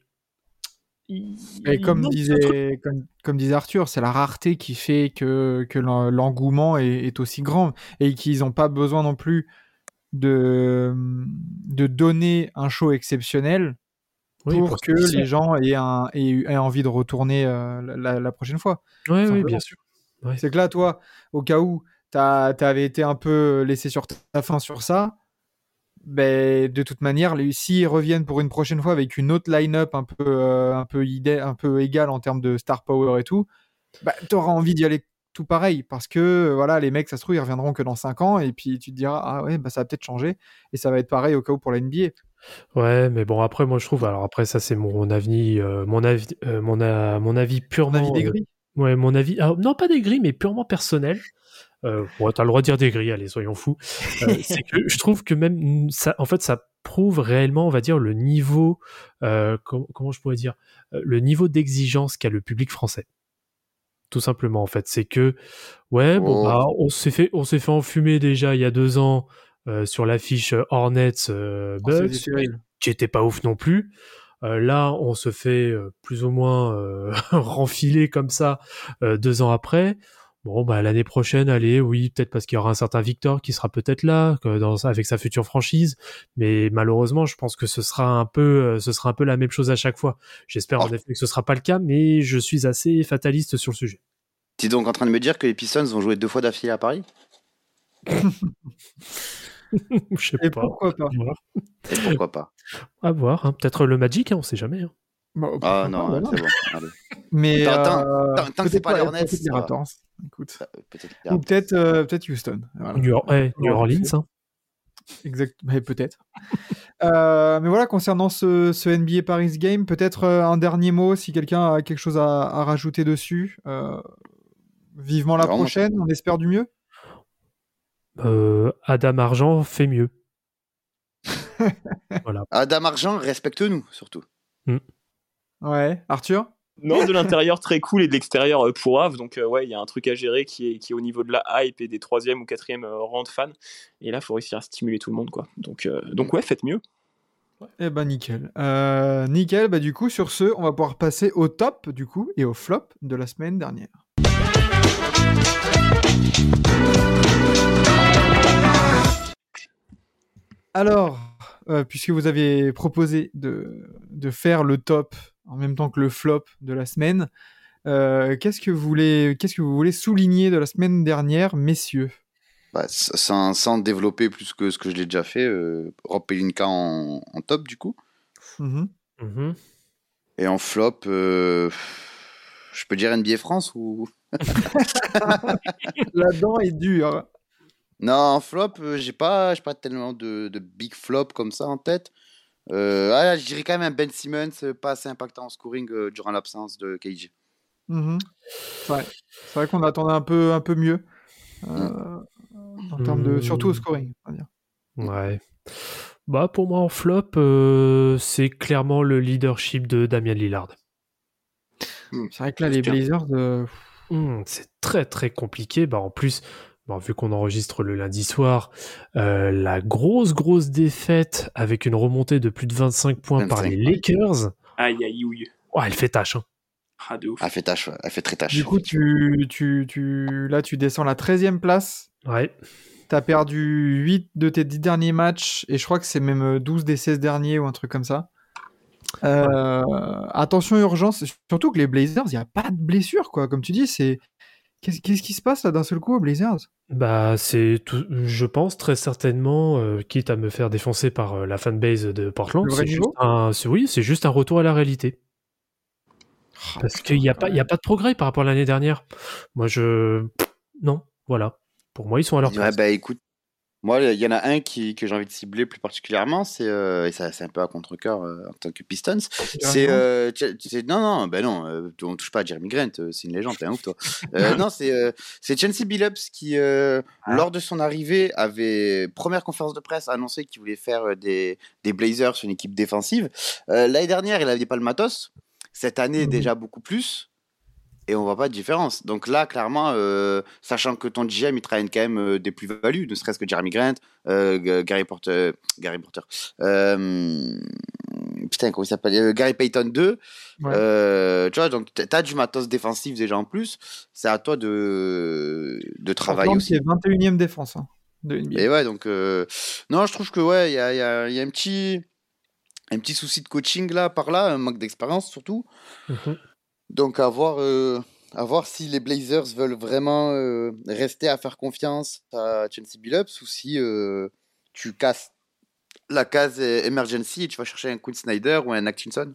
Et comme disait, comme, comme disait Arthur, c'est la rareté qui fait que, que l'en- l'engouement est, est aussi grand et qu'ils n'ont pas besoin non plus de, de donner un show exceptionnel Oui, pour pour que les gens aient, un, aient, aient envie de retourner euh, la, la prochaine fois. Oui, bien sûr. Ouais. C'est que là, toi, au cas où tu avais été un peu laissé sur ta fin sur ça, ben, de toute manière, s'ils reviennent pour une prochaine fois avec une autre line-up un peu, euh, un, peu un peu égale en termes de star power et tout, bah, tu auras envie d'y aller tout pareil parce que voilà, les mecs, ça se trouve, ils reviendront que dans 5 ans et puis tu te diras, ah ouais, bah, ça va peut-être changer et ça va être pareil au cas où pour la NBA. Ouais, mais bon après moi je trouve alors après ça c'est mon avis euh, mon avis euh, mon, a- mon avis purement avis euh. Ouais mon avis alors, non pas des grilles mais purement personnel. Euh, bon, t'as le droit de dire des grilles allez soyons fous. Euh, c'est que je trouve que même ça en fait ça prouve réellement on va dire le niveau euh, com- comment je pourrais dire euh, le niveau d'exigence qu'a le public français. Tout simplement en fait c'est que ouais bon Oh. bah on s'est fait on s'est fait enfumer déjà il y a deux ans euh, sur l'affiche euh, Hornets euh, Oh, Bucks. qui était pas ouf non plus. Euh, là, on se fait euh, plus ou moins euh, renfiler comme ça euh, deux ans après. Bon, bah l'année prochaine, allez, oui, peut-être parce qu'il y aura un certain Victor qui sera peut-être là que dans, avec sa future franchise, mais malheureusement, je pense que ce sera un peu, euh, ce sera un peu la même chose à chaque fois. J'espère en effet que ce sera pas le cas, mais je suis assez fataliste sur le sujet. Tu es donc en train de me dire que les Pistons vont jouer deux fois d'affilée à Paris? je sais Et pas. pourquoi pas? À voir. Et pourquoi pas? À voir. hein. Peut-être le Magic, hein, on sait jamais. hein. Bon, Ah non, pas, voilà. c'est bon. Allez. Mais Tant- euh, tant- que c'est pas les Hornets, ça va. Raptors. Écoute. Euh, Peut-être. Ou peut-être euh, peut-être Houston. Voilà. New, Or- ouais, New Ouais, Orleans. hein. Exact, mais peut-être. Euh, mais voilà, concernant ce, ce NBA Paris Game, peut-être euh, un dernier mot si quelqu'un a quelque chose à, à rajouter dessus. Euh, vivement la Vraiment. prochaine, on espère du mieux. Euh, Adam Argent fait mieux. voilà. Adam Argent, respecte-nous surtout. Ouais, Arthur? Non, de l'intérieur très cool et de l'extérieur euh, pourrave. Donc, euh, ouais, il y a un truc à gérer qui est, qui est au niveau de la hype et des troisième ou quatrième euh, rangs de fans. Et là, il faut réussir à stimuler tout le monde, quoi. Donc, euh, donc ouais, faites mieux. Eh ben nickel. Euh, nickel, bah du coup sur ce, on va pouvoir passer au top du coup et au flop de la semaine dernière. Alors, euh, puisque vous avez proposé de, de faire le top en même temps que le flop de la semaine, euh, qu'est-ce que vous voulez, qu'est-ce que vous voulez souligner de la semaine dernière, messieurs? Bah, sans, sans développer plus que ce que je l'ai déjà fait, euh, Rob Pelinka en, en top du coup. Mhm. Mhm. Et en flop, euh, je peux dire NBA France ou? La dent est dure. Non, en flop, euh, j'ai pas, j'ai pas tellement de, de big flop comme ça en tête. Euh, ah, je dirais quand même un Ben Simmons, euh, pas assez impactant en scoring euh, durant l'absence de KG. C'est vrai, C'est vrai qu'on attendait un peu, un peu mieux. euh, en termes de, surtout au scoring. on va dire. Ouais. Bah pour moi en flop, euh, c'est clairement le leadership de Damien Lillard. C'est vrai que là, les. Blazers, euh, Hmm, c'est très très compliqué. Bah en plus, bon, vu qu'on enregistre le lundi soir, euh, la grosse grosse défaite avec une remontée de plus de 25 points par 25, les. Lakers, Aïe, aïe, ouille. ouais, elle fait tâche. hein. Ah, de ouf. Elle fait tâche, ouais, elle fait très tâche. du coup, tu, tu, tu, là, tu descends la 13e place. Ouais. T'as perdu 8 de tes 10 derniers matchs, et je crois que c'est même euh, 12 des 16 derniers ou un truc comme ça. Euh, attention, urgence, surtout que les Blazers, il n'y a pas de blessure, quoi. Comme tu dis, c'est. Qu'est-ce qui se passe là d'un seul coup aux Blazers Bah c'est tout, je pense très certainement, euh, quitte à me faire défoncer par euh, la fanbase de Portland, c'est juste un, c'est- oui, c'est juste un retour à la réalité. Parce qu'il n'y a pas, il y a pas de progrès par rapport à l'année dernière. Moi je, non, voilà. Pour moi ils sont à leur Ouais, place. bah écoute, moi, il y en a un qui, que j'ai envie de cibler plus particulièrement, c'est, euh, et ça, c'est un peu à contre-cœur euh, en tant que Pistons, c'est, euh, c'est- non, non, ben non, on touche pas à Jeremy Grant, c'est une légende, t'es un ouf, toi. Non, c'est, c'est Chauncey Billups qui, Ah. lors de son arrivée, avait, première conférence de presse, annoncé qu'il voulait faire des, des Blazers une équipe défensive. L'année dernière, il avait pas le matos. Cette année, Mhm. déjà beaucoup plus. Et on voit pas de différence. Donc là, clairement, euh, sachant que ton GM, il travaille quand même euh, des plus-values, ne serait-ce que Jeremy Grant, euh, Gary Porter, Gary Porter, euh, putain, comment il s'appelle, Euh, Gary Payton 2. Ouais. Euh, tu vois, donc t'as du matos défensif déjà en plus. C'est à toi de, de travailler aussi. c'est 21e défense hein, de NBA. Et ouais, donc euh, non, je trouve que ouais, il y a, il y a- il y a un petit un petit souci de coaching là par là, un manque d'expérience surtout. Mhm. Donc à voir, euh, à voir si les Blazers veulent vraiment euh, rester à faire confiance à Chauncey Billups ou si euh, tu casses la case emergency et tu vas chercher un Quinn Snyder ou un Atkinson.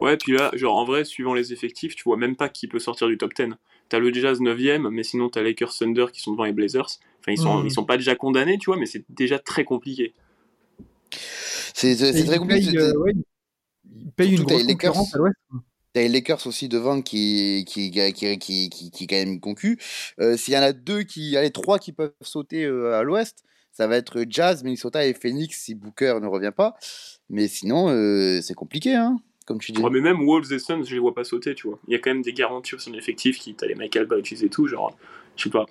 Ouais, puis là, genre en vrai, suivant les effectifs, tu vois même pas qui peut sortir du top 10. T'as le Jazz 9ème, mais sinon t'as Lakers Thunder qui sont devant les Blazers. Enfin, ils sont, Mm. ils sont pas déjà condamnés, tu vois, mais c'est déjà très compliqué. C'est très compliqué. paye, euh, ouais, il paye une grosse concurrence à l'ouest. T'as les Lakers aussi devant qui qui qui qui qui, qui, qui est quand même concu. Euh, S'il y en a deux qui, allez trois qui peuvent sauter euh, à l'Ouest, ça va être Jazz, Minnesota et Phoenix si Booker ne revient pas. Mais sinon, euh, c'est compliqué, hein, comme tu dis. Ouais, mais même Wolves et Suns, je les vois pas sauter, tu vois. Il y a quand même des garanties sur son effectif qui t'as les Michael Bridges et tout, genre, je sais pas.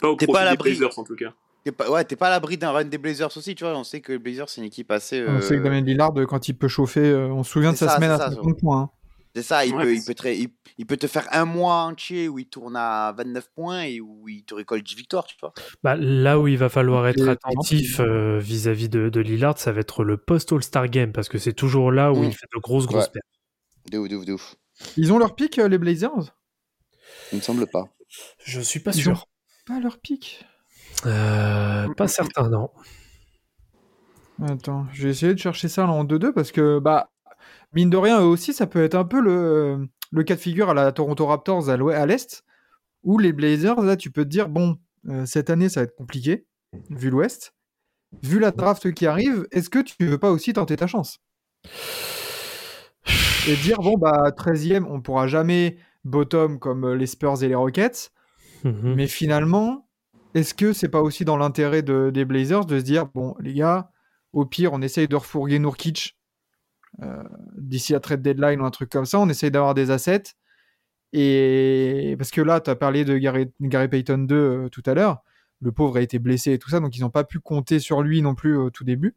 Pas au T'es profit pas à des. Blazers en tout cas. T'es pas, ouais, t'es pas à l'abri d'un run des Blazers aussi, tu vois. On sait que les Blazers c'est une équipe assez. On sait que Damien Lillard, quand il peut chauffer, on se souvient de sa ça, semaine à ça, 50 points. hein. C'est ça, il, Ouais, peut, mais il, peut te, il, il peut te faire un mois entier où il tourne à 29 points et où il te récolte 10 victoires, tu vois. Bah, là où il va falloir être Et- attentif euh, vis-à-vis de, de Lillard, ça va être le post-All-Star Game, parce que c'est toujours là où il fait de grosses, grosses Ouais. pertes. De ouf, de ouf, de ouf. Ils ont leur pic, euh, les Blazers? Il me semble pas. Je suis pas Ils sûr. Pas leur pic? Euh, pas certain, non. Attends, je vais essayer de chercher ça là, en 2-2 parce que, bah, mine de rien, eux aussi, ça peut être un peu le, le cas de figure à la Toronto Raptors à l'Est, où les Blazers, là, tu peux te dire, bon, euh, cette année, ça va être compliqué, vu l'Ouest. Vu la draft qui arrive, est-ce que tu veux pas aussi tenter ta chance? Et dire, bon, bah, 13e, on pourra jamais bottom comme euh, les Spurs et les Rockets, Mhm. mais finalement, est-ce que c'est pas aussi dans l'intérêt de- des Blazers de se dire bon, les gars, au pire, on essaye de refourguer Nourkic d'ici la trade deadline ou un truc comme ça, on essaye d'avoir des assets. Et parce que là, tu as parlé de Gary, Gary Payton 2 euh, tout à l'heure, le pauvre a été blessé et tout ça, donc ils n'ont pas pu compter sur lui non plus au tout début.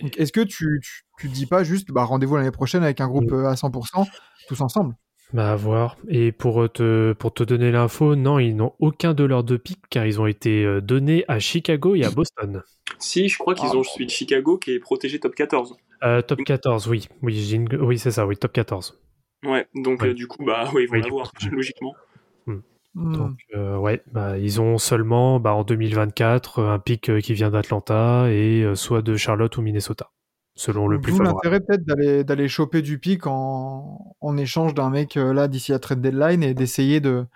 Donc, Est-ce que tu, tu, tu dis pas juste bah, rendez-vous l'année prochaine avec un groupe Oui. euh, à 100%, tous ensemble? Bah, à voir. Et pour te, pour te donner l'info, non, ils n'ont aucun de leurs deux pics car ils ont été euh, donnés à Chicago et à Boston. Si, je crois qu'ils Ah. ont celui de Chicago qui est protégé top 14. Euh, top 14, oui. Oui, une- oui c'est ça, oui, top 14. Ouais, donc Ouais. euh, du coup, bah oui, ils vont Oui, l'avoir, coup, logiquement. Hmm. Donc, euh, ouais, bah, ils ont seulement bah, en 2024 euh, un pic qui vient d'Atlanta et euh, soit de Charlotte ou Minnesota, selon le plus favorable. l'intérêt peut-être d'aller d'aller choper du pic en, en échange d'un mec euh, là d'ici à trade deadline et d'essayer de,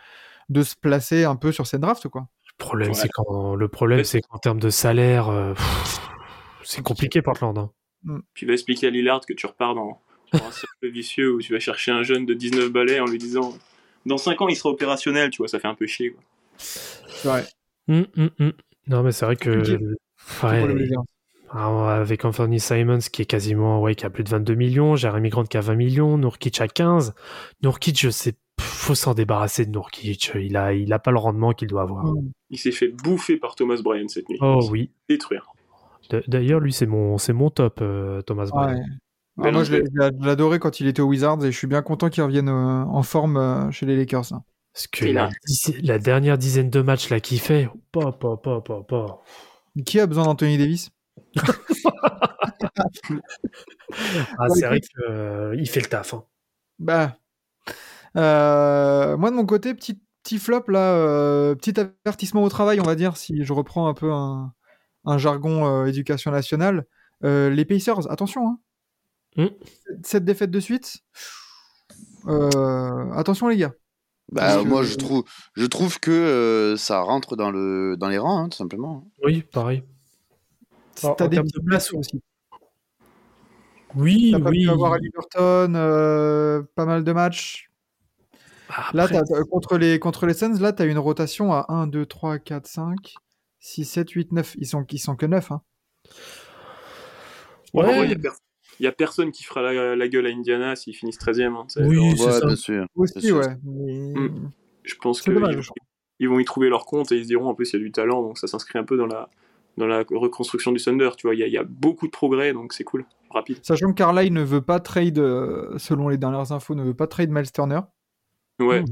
de se placer un peu sur cette draft quoi. Le problème, Ouais. c'est qu'en le problème, Ouais. c'est qu'en termes de salaire, euh, c'est compliqué Portland. hein. Tu vas expliquer à Lillard que tu repars dans, dans un cercle vicieux où tu vas chercher un jeune de 19 balais en lui disant dans 5 ans il sera opérationnel, tu vois, ça fait un peu chier. Quoi. Vrai. Hum, hum, hum. Non, mais c'est vrai que Compliqué. ouais. Ah, avec Anthony Simons qui est quasiment ouais qui a plus de 22 millions, Jeremy Grant qui a 20 millions, Nourkic à 15. Nourkic, je sais, faut s'en débarrasser de Nourkic. Il a, il a pas le rendement qu'il doit avoir. Hmm. Il s'est fait bouffer par Thomas Bryan cette nuit. Oh oui. Détruire. D'ailleurs, lui, c'est mon, c'est mon top, euh, Thomas Bryant. Ouais. Ah, moi, je l'ai- l'ai quand il était aux Wizards et je suis bien content qu'il revienne euh, en forme euh, chez les Lakers. là. Parce que Il la, dernière dizaine de matchs là qu'il fait, pas, pas, pas, pas, pas. Qui a besoin d'Anthony Davis? Ah, Ouais, c'est vrai qu'il fait le taf. hein. Bah, euh, moi de mon côté, petit petit flop là, euh, petit avertissement au travail, on va dire, si je reprends un peu un, un jargon euh, éducation nationale. Euh, les Pacers, attention, hein. Cette- Cette défaite de suite, euh, attention les gars. Bah, que- moi, je trouve, je trouve que euh, ça rentre dans, le, dans les rangs, hein, tout simplement. Oui, pareil. T'as en des de blessures aussi. Oui, T'as pas oui. pu avoir à Liberton, euh, pas mal de matchs. Après, Là, contre les, contre les Suns, là, tu as une rotation à 1, 2, 3, 4, 5, 6, 7, 8, 9. Ils sont, ils sont que 9. Hein. Ouais, il y a per- il y a personne qui fera la, la gueule à Indiana s'ils finissent 13e. hein, Oui, c'est ça. bien sûr. Aussi, sûr. ouais. mais- Mm. je pense qu'ils vont, ils y trouver leur compte et ils se diront en plus il y a du talent, donc ça s'inscrit un peu dans la, dans la reconstruction du Thunder. Tu vois, il y, a- il y a beaucoup de progrès, donc c'est cool, rapide. Sachant que Carlisle ne veut pas trade, euh, selon les dernières infos, ne veut pas trade Miles Turner. Ouais.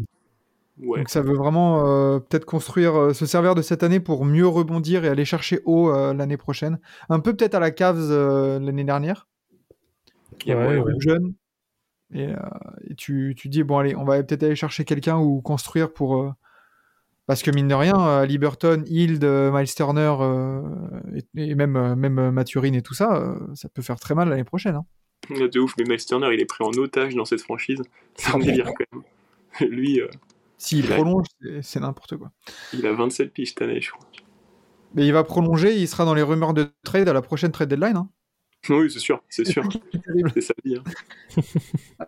Ouais. Donc ça veut vraiment euh, peut-être construire, euh, se servir de cette année pour mieux rebondir et aller chercher haut euh, l'année prochaine. Un peu peut-être à la Cavs euh, l'année dernière. Il y a Ouais, moyen. ouais. plus jeune. Et, et tu, tu dis, bon, allez, on va peut-être aller chercher quelqu'un ou construire pour. Parce que mine de rien, Liberton, Hild, Miles Turner et, et même, même Mathurine et tout ça, ça peut faire très mal l'année prochaine. hein. De ouf, mais Miles Turner, il est pris en otage dans cette franchise. C'est un délire quand même. Lui, S'il prolonge, c'est- n'importe quoi. il a 27 piges cette année, je crois. Mais il va prolonger, il sera dans les rumeurs de trade à la prochaine trade deadline. hein. Oui, c'est sûr, c'est sûr. C'est sa vie. hein.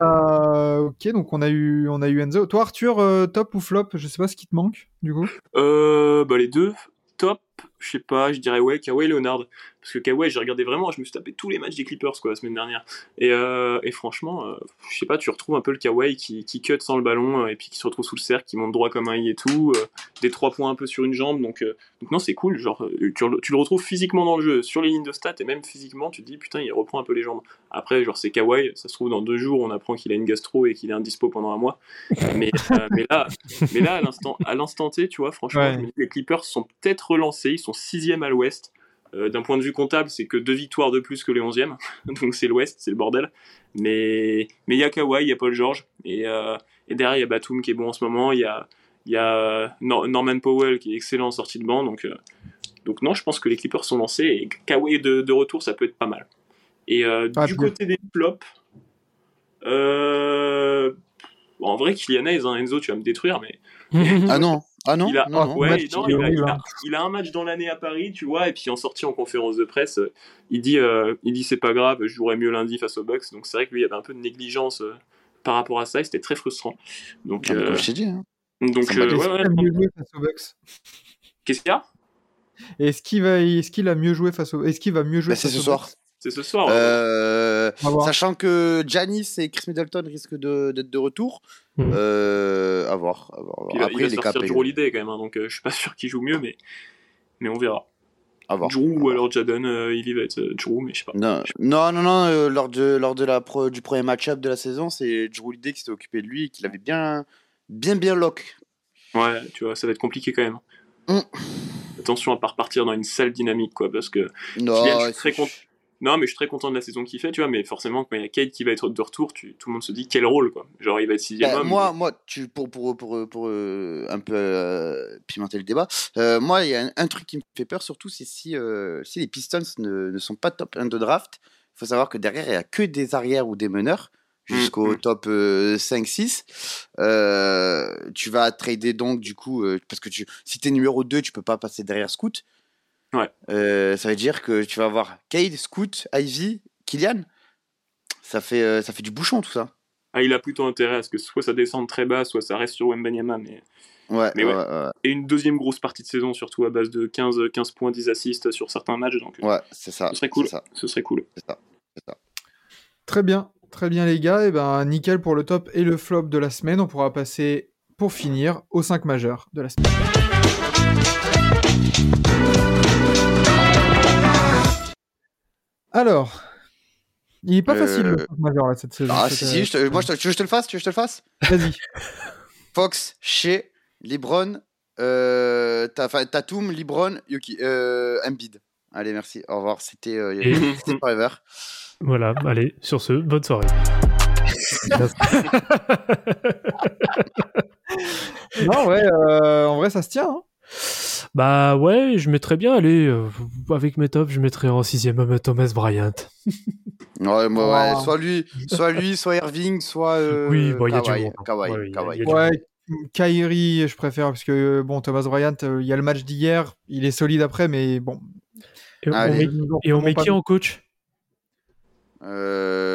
Euh, ok, donc on a eu, on a eu Enzo. Toi, Arthur, euh, top ou flop? Je sais pas ce qui te manque, du coup. Euh, bah les deux, top, je sais pas, je dirais ouais, Kawhi Leonard. Parce que Kawhi, j'ai regardé vraiment, je me suis tapé tous les matchs des Clippers quoi, la semaine dernière. Et, euh, et franchement, euh, je sais pas, tu retrouves un peu le Kawhi qui, qui cut sans le ballon euh, et puis qui se retrouve sous le cercle, qui monte droit comme un i et tout, euh, des trois points un peu sur une jambe. Donc, donc non, c'est cool, genre tu, le- tu le retrouves physiquement dans le jeu, sur les lignes de stats et même physiquement, tu te dis putain, il reprend un peu les jambes. Après, genre c'est Kawhi, ça se trouve dans deux jours, on apprend qu'il a une gastro et qu'il est indispo pendant un mois. Mais, mais là, mais là, à l'instant, à l'instant T, tu vois, franchement, Ouais. les Clippers sont peut-être relancés. Ils sont sixième à l'Ouest. Euh, D'un point de vue comptable, c'est que deux victoires de plus que les onzièmes. Donc c'est l'Ouest, c'est le bordel. Mais mais il y a Kawhi, il y a Paul George et, euh, et derrière il y a Batum qui est bon en ce moment. Il y a y a euh, Nor- Norman Powell qui est excellent en sortie de banc. Donc euh, donc non, je pense que les Clippers sont lancés et Kawhi de, de retour, ça peut être pas mal. Et euh, Ah, du côté des flops, euh, en vrai, Kylian Hayes, hein, Enzo, tu vas me détruire, mais Ah non, ah non, il a, non, ouais, match, non, il est il, a, horrible, il a- hein. il a un match dans l'année à Paris, tu vois, et puis en sortie en conférence de presse, euh, il dit, euh, il dit c'est pas grave, je jouerai mieux lundi face aux Bucks. Donc c'est vrai que lui, il y avait un peu de négligence euh, par rapport à ça, et c'était très frustrant. Donc, Ah, euh, je t'ai dit. hein. donc euh, ouais, qu'il ouais, a mieux joué face aux Bucks? Qu'est-ce qu'il y a? Est-ce qu'il va, est-ce qu'il a mieux joué face aux, est-ce qu'il va mieux jouer Bah, face ce aux soir. Bucks? C'est ce soir. Sachant que Janis et Chris Middleton risquent de- d'être de, retour. Mhm. Euh, à voir. à voir. Puis Après, il va les sortir. Drew Holiday quand même, hein, donc euh, je suis pas sûr qu'il joue mieux, mais, mais on verra. À voir. Drew ou alors Jaden, euh, il va être euh, Drew, mais je sais pas. Non, non, non, non, euh, lors, de, lors de la pro- du premier match-up de la saison, c'est Drew Holiday qui s'était occupé de lui et qui l'avait bien, bien, bien lock. Ouais, tu vois, ça va être compliqué quand même. Mm. Attention à pas repartir dans une sale dynamique, quoi, parce que Non, Kylian, je suis très content. Non, mais je suis très content de la saison qu'il fait, tu vois, mais forcément, quand il y a Cade qui va être de retour, tu, tout le monde se dit quel rôle, quoi. Genre, il va être sixième Bah, homme. moi, moi, tu, pour, pour, pour, pour, euh, un peu euh, pimenter le débat, euh, moi, il y a un, un truc qui me fait peur, surtout, c'est si, si les Pistons ne, ne sont pas top 1 de draft. Il faut savoir que derrière, il n'y a que des arrières ou des meneurs jusqu'au Mhm. top euh, 5-6. Euh, tu vas trader donc, du coup, euh, parce que tu, si tu es numéro 2, tu peux pas passer derrière Scoot. Ouais. Euh, ça veut dire que tu vas avoir Cade, Scoot, Ivy, Kylian. Ça fait, euh, ça fait du bouchon, tout ça. Ah, il a plutôt intérêt à ce que soit ça descende très bas, soit ça reste sur Wembanyama, mais... Ouais, Mais ouais. ouais, ouais. Et une deuxième grosse partie de saison, surtout à base de 15, 15 points, 10 assists sur certains matchs, donc euh, Ouais, c'est ça. ce serait cool. ça, Ce serait cool. c'est ça, c'est ça. Très bien, très bien les gars. Et ben nickel pour le top et le flop de la semaine. On pourra passer pour finir aux 5 majeurs de la semaine. Alors, il est pas Euh, facile le 5 majeur là cette saison. Ah, cette, si, euh, si, je te- moi, je te- tu veux que je te le fasse? Tu veux que je te le fasse? Vas-y. Fox, Shea, Lebron, euh, Tatum, Lebron, Yuki, euh, Embiid. Allez, merci. Au revoir. C'était euh, Et- Forever. Voilà, allez, sur ce, bonne soirée. non ouais, euh, en vrai ça se tient. hein. Bah ouais, je mettrais bien, allez, euh, avec mes tops, je mettrais en sixième homme Thomas Bryant. Ouais, moi, ouais, Oh. soit lui, soit lui, soit Irving, soit euh, Oui, bon, il y a du monde, hein. Kawhi, Ouais, Kawhi. Ouais, Kyrie je préfère parce que bon Thomas Bryant, euh, il y a le match d'hier, il est solide après, mais bon. Et on, Allez. met, et on met qui en coach?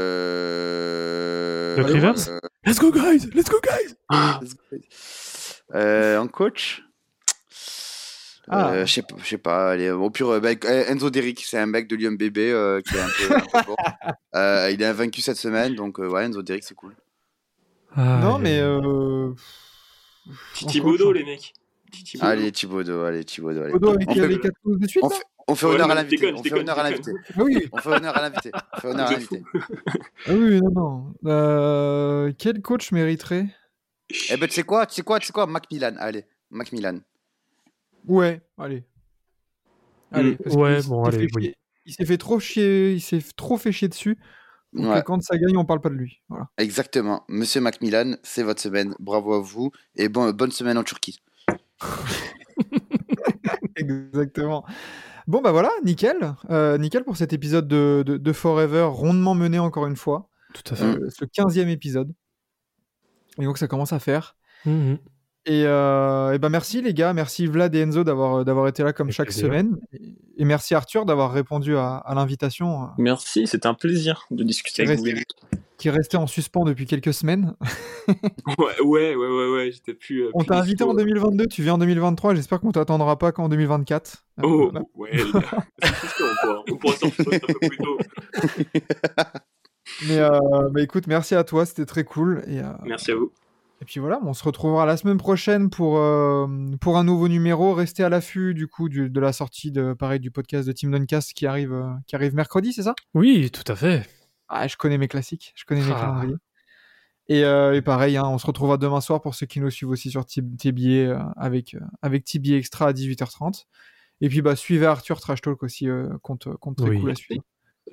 Euh... Doc Rivers? euh, Let's go guys, let's go guys euh, en coach? Ah. Euh, je sais pas, au pire, euh, bah, euh, Enzo Derrick, c'est un mec de l'UMBB euh, qui est un peu, un peu. Euh, il est invaincu cette semaine, donc euh, ouais, Enzo Derrick, c'est cool. Non Ah, mais euh... Titi Bodo, les mecs. Titi Bodo. Allez, Thibaudot, allez, Thibaudot, allez. Bodo avec on, fait, les 4 pouces de suite on fait- on fait Ouais, honneur non, à l'invité, on fait honneur à l'invité. Ah Oui. On fait honneur à l'invité. On fait honneur à l'invité. Ah oui, non, non. Euh, quel coach mériterait? Eh ben, tu sais quoi, tu sais quoi, tu sais quoi, Macmillan, allez, Macmillan. Ouais, allez. Allez, Mm. parce Ouais, bon, allez, fait oui. chier- Il s'est fait trop chier, il s'est trop fait chier dessus. Donc Ouais. euh, quand ça gagne, on parle pas de lui. Voilà. Exactement. Monsieur Macmillan, c'est votre semaine. Bravo à vous. Et bon, bonne semaine en Turquie. Exactement. Bon bah voilà, nickel. Euh, nickel pour cet épisode de, de, de Forever, rondement mené encore une fois. Tout à fait. Euh, ce 15e épisode. Et donc ça commence à faire. Mhm. Et, euh, et ben merci les gars, merci Vlad et Enzo d'avoir d'avoir été là comme chaque plaisir. semaine. Et, merci Arthur d'avoir répondu à, à l'invitation euh, Merci, c'était un plaisir de discuter avec vous. qui restait en suspens depuis quelques semaines. Ouais, ouais, ouais, ouais, ouais, j'étais plus. euh, On t'a invité en 2022, tu viens en 2023, j'espère qu'on t'attendra pas qu'en 2024. Euh, Oh, ouais, les gars. On pourra, un peu plus tôt. Mais, euh, bah, écoute, merci à toi, c'était très cool. Et, euh, Merci à vous. Et puis voilà, on se retrouvera la semaine prochaine pour, euh, pour un nouveau numéro. Restez à l'affût du coup du- de la sortie de, pareil, du podcast de Team Duncast qui arrive, euh, qui arrive mercredi, c'est ça? Oui, tout à fait. Ah, je connais mes classiques, je connais mes Ah. calendriers. Et, euh, et pareil, hein, on se retrouvera demain soir pour ceux qui nous suivent aussi sur Tib- TBA euh, avec, avec TBA Extra à 18h30. Et puis bah, suivez Arthur Trash Talk aussi, compte, compte très Oui. cool à suivre.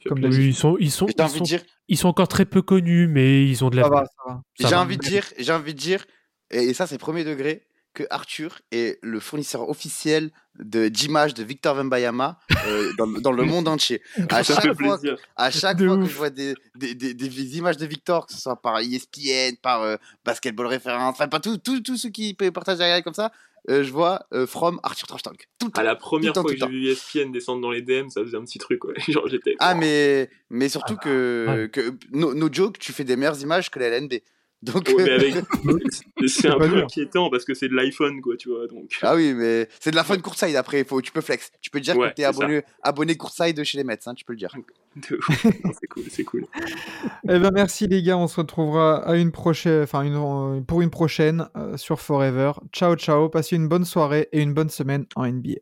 Comme. Oui, ils sont, ils sont, ils sont, de dire, ils sont encore très peu connus, mais ils ont de la. Ça va, ça va. Ça j'ai va. envie de dire, j'ai envie de dire, et, et ça c'est premier degré, que Arthur est le fournisseur officiel de d'images de Victor Wembanyama euh, dans, dans le monde entier. À Ça fait chaque fois, plaisir. à chaque De fois que je vois des, des, des, des images de Victor, que ce soit par ESPN, par euh, Basketball Référence, enfin pas tout, tout, tout ceux qui partagent derrière comme ça, euh, je vois euh, From Arthur Trash Talk. Tout. À la première Tout le temps, fois que j'ai vu ESPN descendre dans les DM, ça faisait un petit truc, ouais. Genre, j'étais. Ah, mais, mais surtout Ah, que, ouais. que no, no joke, tu fais des meilleures images que la LNB. Donc, Ouais, mais avec. C'est un peu dur. inquiétant parce que c'est de l'iPhone, quoi, tu vois. Donc. ah oui, mais c'est de la fun courtside après, faut, tu peux flex. Tu peux dire Ouais, que t'es abonné, abonné courtside chez les Mets, hein, tu peux le dire. C'est cool, c'est cool. Eh ben merci les gars, on se retrouvera à une prochaine, enfin une, euh, pour une prochaine euh, sur Forever. Ciao ciao, passez une bonne soirée et une bonne semaine en NBA.